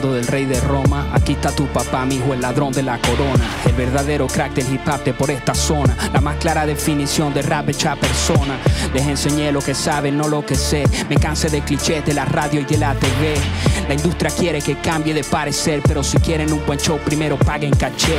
Del rey de Roma, aquí está tu papá, mi hijo, el ladrón de la corona. El verdadero crack del hip hop de por esta zona. La más clara definición de rap hecha persona. Les enseñé lo que saben, no lo que sé. Me cansé de clichés de la radio y de la TV. La industria quiere que cambie de parecer, pero si quieren un buen show, primero paguen caché.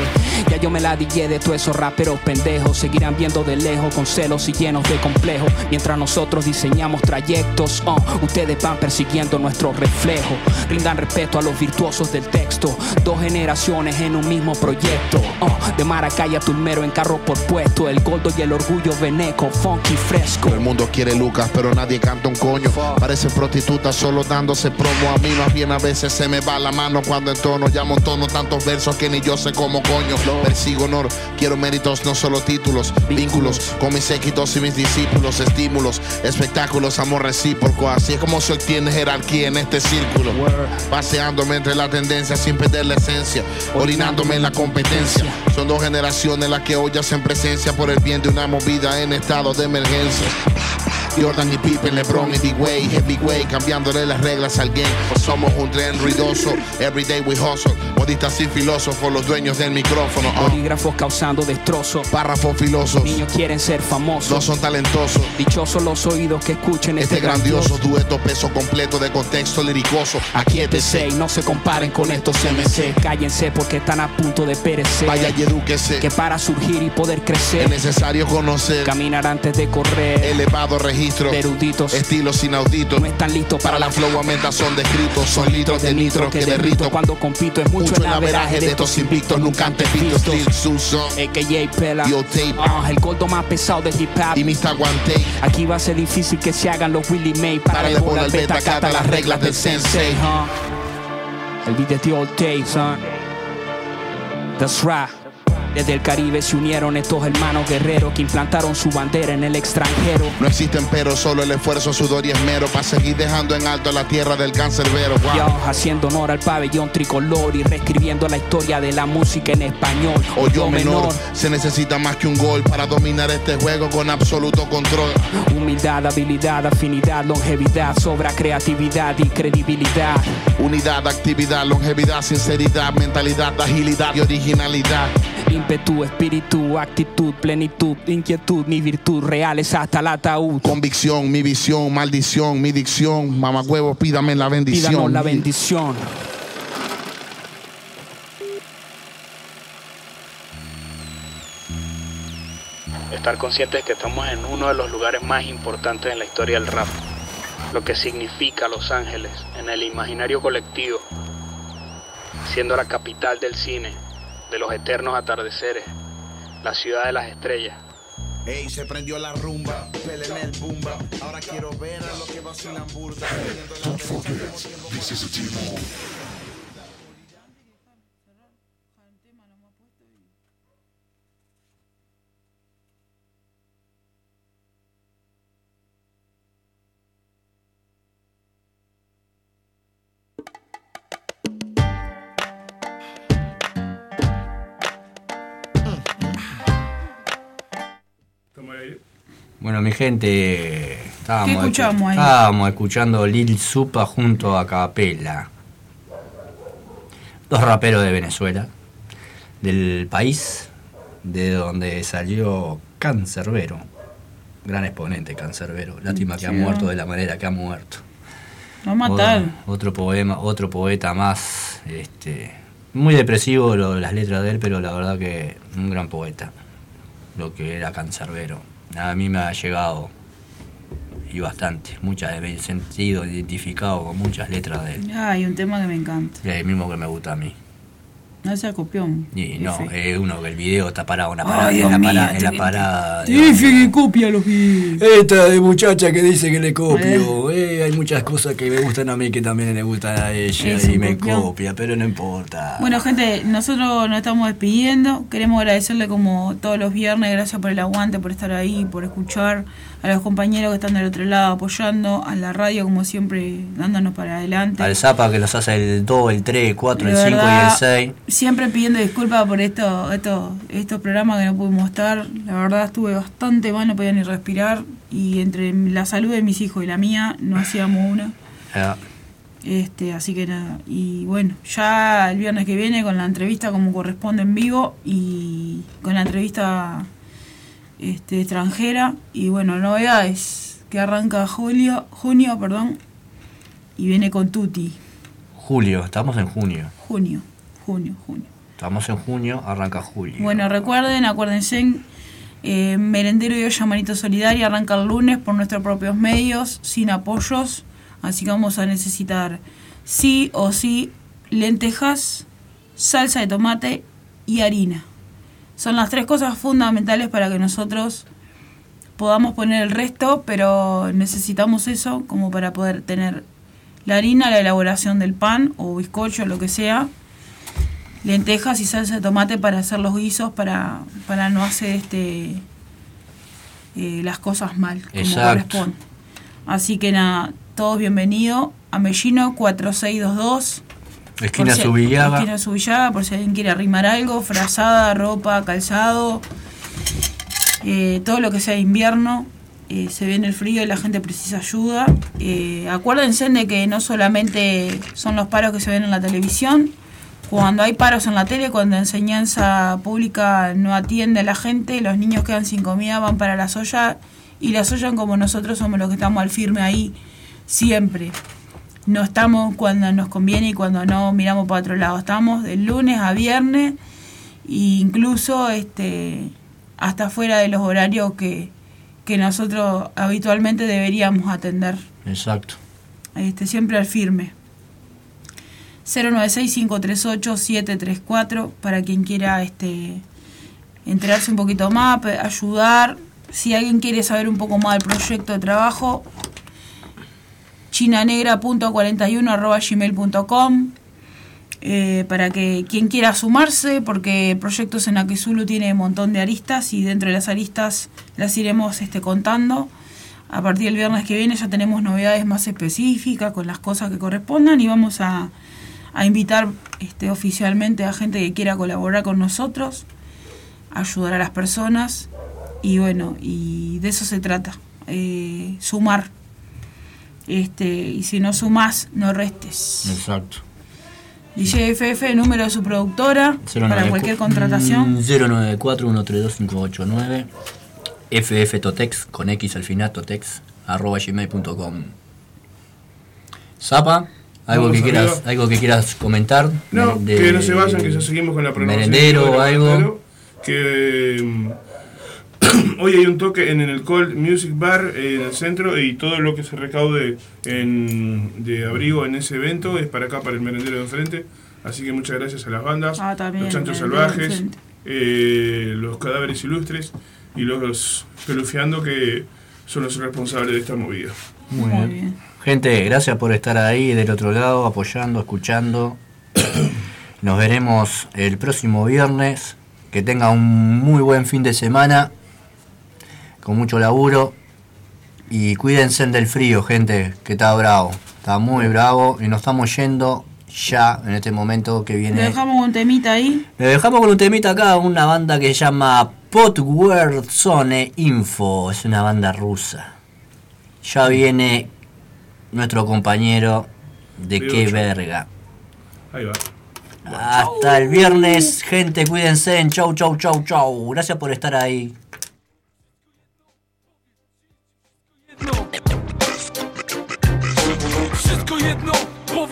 Ya yo me la dije de todos esos raperos pendejos. Seguirán viendo de lejos con celos y llenos de complejos. Mientras nosotros diseñamos trayectos, oh, ustedes van persiguiendo nuestro reflejo. Rindan respeto a los virtuosos del texto. Dos generaciones en un mismo proyecto. Oh, de Maracay a Tulmero en carro por puesto. El goldo y el orgullo veneco, funky fresco. Todo el mundo quiere Lucas, pero nadie canta un coño. Parece prostituta solo dándose promo. A mí más bien a veces se me va la mano cuando entono. Ya montono tantos versos que ni yo sé cómo coño. Persigo honor, quiero méritos, no solo títulos. Vínculos con mis séquitos y mis discípulos. Estímulos, espectáculos, amor recíproco. Así es como se obtiene jerarquía en este círculo. Paseándome entre la tendencia sin perder la esencia. Orinándome en la competencia. Son dos generaciones las que hoy hacen presencia por el bien de una movida en estado de emergencia. Jordan y Pippen, LeBron y D-Way, Heavyweight, cambiándole las reglas al game. Somos un tren ruidoso, everyday we hustle. Modistas y filósofos, los dueños del micrófono. uh. Bolígrafos causando destrozos. Párrafos filosos. Niños quieren ser famosos. No son talentosos. Dichosos los oídos que escuchen este, Este grandioso dueto, peso completo de contexto liricoso. Aquiétese y no se comparen con estos MC. Cállense porque están a punto de perecer. Vaya y edúquese. Que para surgir y poder Es crecer, necesario conocer. caminar antes de correr. Elevado registro. De eruditos. Estilos inauditos. No están listos Para la flow aumenta son descritos. Son litros de nitro que derrito. cuando compito es mucho, Mucho el averaje de estos invictos. Nunca antes vistos. Still Susan. AKA Pela. Yo tape. Ah, el gordo más pesado del hip hop. Y Mr. One Take. Aquí va a ser difícil que se hagan los Willie May para, Para el de al al beta cata las reglas del sensei. El beat de The Old Tape, son. That's right. Desde el Caribe se unieron estos hermanos guerreros que implantaron su bandera en el extranjero. No existen pero, solo el esfuerzo, sudor y esmero para seguir dejando en alto la tierra del cancerbero. Wow. Yo, haciendo honor al pabellón tricolor y reescribiendo la historia de la música en español. O yo menor, se necesita más que un gol para dominar este juego con absoluto control. Humildad, habilidad, afinidad, longevidad, sobra creatividad y credibilidad. Unidad, actividad, longevidad, sinceridad, mentalidad, agilidad y originalidad. Ímpetu, espíritu, actitud, plenitud, inquietud, mi virtud reales hasta el ataúd. Convicción, mi visión, maldición, mi dicción. Mamá huevo, pídame la bendición. Pídanos la bendición. Estar conscientes de que estamos en uno de los lugares más importantes en la historia del rap. Lo que significa Los Ángeles en el imaginario colectivo. Siendo la capital del cine, de los eternos atardeceres, la ciudad de las estrellas. Ey, se prendió la rumba, pele en el bumba. Ahora quiero ver a los que vacilan burda. Bueno, mi gente, estábamos, ¿Qué escuchamos ahí? estábamos escuchando Lil Supa junto a Capela. Dos raperos de Venezuela, del país de donde salió Cancerbero. Gran exponente, Cancerbero. Lástima que ha muerto de la manera que ha muerto. Va a matar. Otro poema, otro poeta más, este, muy depresivo lo- las letras de él, pero la verdad que un gran poeta, lo que era Cancerbero. A mí me ha llegado y bastante, muchas me he sentido identificado con muchas letras de él, Hay un tema que me encanta. es el mismo que me gusta a mí. No sea copión. Y no, es uno que el video está parado en la Ay, parada, en la parada, en la parada. F que copia los videos. Esta de muchacha que dice que le copio. Eh, hay muchas cosas que me gustan a mí que también le gustan a ella Es y me copión. copia, pero no importa. Bueno, gente, nosotros nos estamos despidiendo. Queremos agradecerle como todos los viernes, gracias por el aguante, por estar ahí, por escuchar a los compañeros que están del otro lado apoyando, a la radio como siempre dándonos para adelante. Al Zapa que los hace el 2, el 3, el 4, el De 5 y el verdad, 6. Siempre pidiendo disculpas por esto, esto, estos programas que no pudimos estar. La verdad estuve bastante mal, no podía ni respirar. Y entre la salud de mis hijos y la mía no hacíamos una. Ah, Este, así que nada. Y bueno, ya el viernes que viene con la entrevista como corresponde en vivo y con la entrevista este, extranjera. Y bueno, novedades que arranca julio, junio, perdón, y viene con Tuti. Julio, estamos en junio. Junio, junio, junio. Estamos en junio, arranca julio. Bueno, recuerden, acuérdense, eh, Merendero y Olla Manito Solidaria arranca el lunes por nuestros propios medios, sin apoyos, así que vamos a necesitar sí o sí lentejas, salsa de tomate y harina. Son las tres cosas fundamentales para que nosotros podamos poner el resto, pero necesitamos eso como para poder tener la harina, la elaboración del pan o bizcocho, lo que sea, lentejas y salsa de tomate para hacer los guisos, para, para no hacer este eh, las cosas mal, como Exacto. corresponde. Así que nada, todos bienvenidos a Mellino 4622. Esquina si-. Esquina por si alguien quiere arrimar algo, frazada, ropa, calzado, eh, todo lo que sea de invierno. eh, se viene el frío y la gente precisa ayuda. Eh, acuérdense de que no solamente son los paros que se ven en la televisión, cuando hay paros en la tele, cuando enseñanza pública no atiende a la gente, los niños quedan sin comida, van para la soya y la soya como nosotros somos los que estamos al firme ahí siempre. No estamos cuando nos conviene y cuando no miramos para otro lado. Estamos de lunes a viernes e incluso este, hasta fuera de los horarios que, que nosotros habitualmente deberíamos atender. Exacto. Este, siempre al firme. 096-538-734 para quien quiera este, enterarse un poquito más, ayudar. Si alguien quiere saber un poco más del proyecto de trabajo, chinanegra.41.gmail.com eh, para que quien quiera sumarse, porque Proyectos en Aquizulu tiene un montón de aristas y dentro de las aristas las iremos este, contando. A partir del viernes que viene ya tenemos novedades más específicas con las cosas que correspondan y vamos a, a invitar este, oficialmente a gente que quiera colaborar con nosotros, ayudar a las personas y bueno, y de eso se trata, eh, sumar. Este, y si no sumas, no restes. Exacto. DJ FF, número de su productora, para cualquier Mm, contratación. 094-132-589 FF Totex con X al final, Totex arroba gmail.com Zapa, algo Vamos que quieras, algo que quieras comentar. No, De- que no se vayan, que ya seguimos con la programación. merendero o algo. Que mm, hoy hay un toque en el Cold Music Bar eh, en el centro y todo lo que se recaude en, de abrigo en ese evento es para acá, para el merendero de enfrente. Así que muchas gracias a las bandas, Ah, también, los chanchos salvajes, eh, los cadáveres ilustres y los pelufiando que son los responsables de esta movida. Muy bien. Gente, gracias por estar ahí del otro lado, apoyando, escuchando. Nos veremos el próximo viernes. Que tenga un muy buen fin de semana. Con mucho laburo. Y cuídense del frío, gente, que está bravo. Está muy bravo. Y nos estamos yendo ya en este momento que Le viene. dejamos un temita ahí. Le dejamos con un temita acá, una banda que se llama Potware Zone Info. Es una banda rusa. Ya viene nuestro compañero de qué verga. Ahí va. Hasta el viernes, gente, cuídense. Chau, chau, chau, chau. Gracias por estar ahí.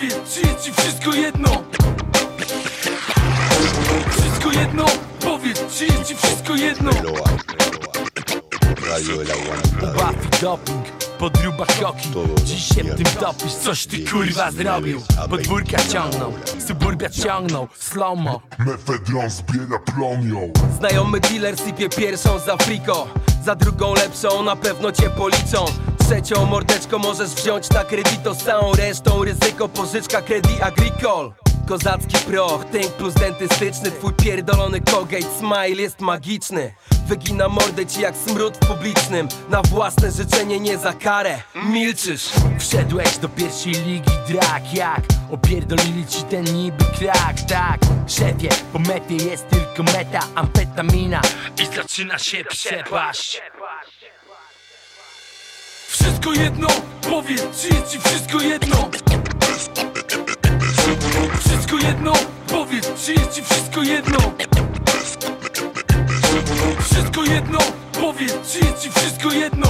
Powiedz ci, ci wszystko jedno. Wszystko jedno, powiedz ci, ci wszystko jedno. Buffy doping, podruba koki. Dziś się w tym topisz, coś ty kurwa zrobił. Podwórka ciągnął, suburbia ciągnął Slomo. Mefedron zbiera plonią Znajomy dealer sypie pierwszą za friko Za drugą lepszą na pewno cię policzą Trzecią mordeczko możesz wziąć na kredyto Z całą resztą. Ryzyko pożyczka Credit Agricole Kozacki proch, tęk plus dentystyczny. Twój pierdolony Colgate smile jest magiczny. Wygina mordę ci jak smród w publicznym. Na własne życzenie nie za karę. Milczysz. Wszedłeś do pierwszej ligi drag jak. Opierdolili ci ten niby krak, tak. Szefie, po metie jest tylko meta amfetamina I zaczyna się przepaść Wszystko jedno, powiedz ci, ci wszystko jedno? Wszystko jedno, powiedz ci, ci wszystko jedno? Wszystko jedno, powiedz ci, ci wszystko jedno?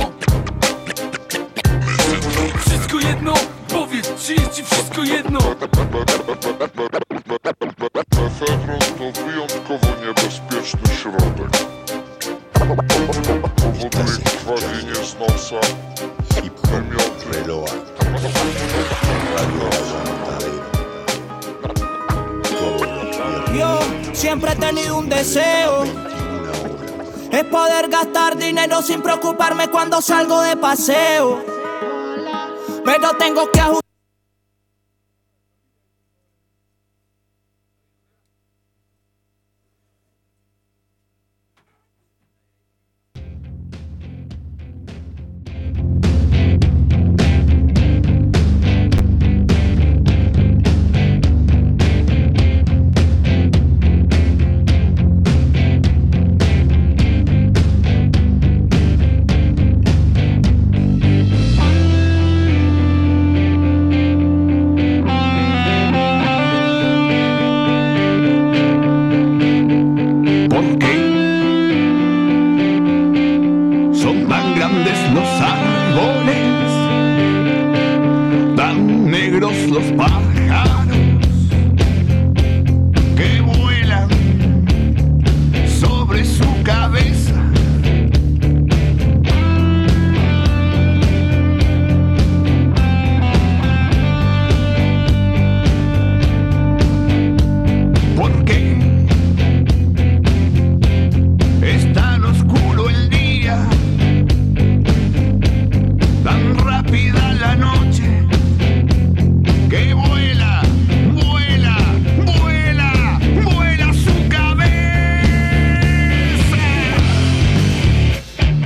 Wszystko jedno, powiedz ci, ci wszystko jedno? Mefedron to wyjątkowo niebezpieczny środek Yo siempre he tenido un deseo. Es poder gastar dinero sin preocuparme cuando salgo de paseo. Pero tengo que ajustar.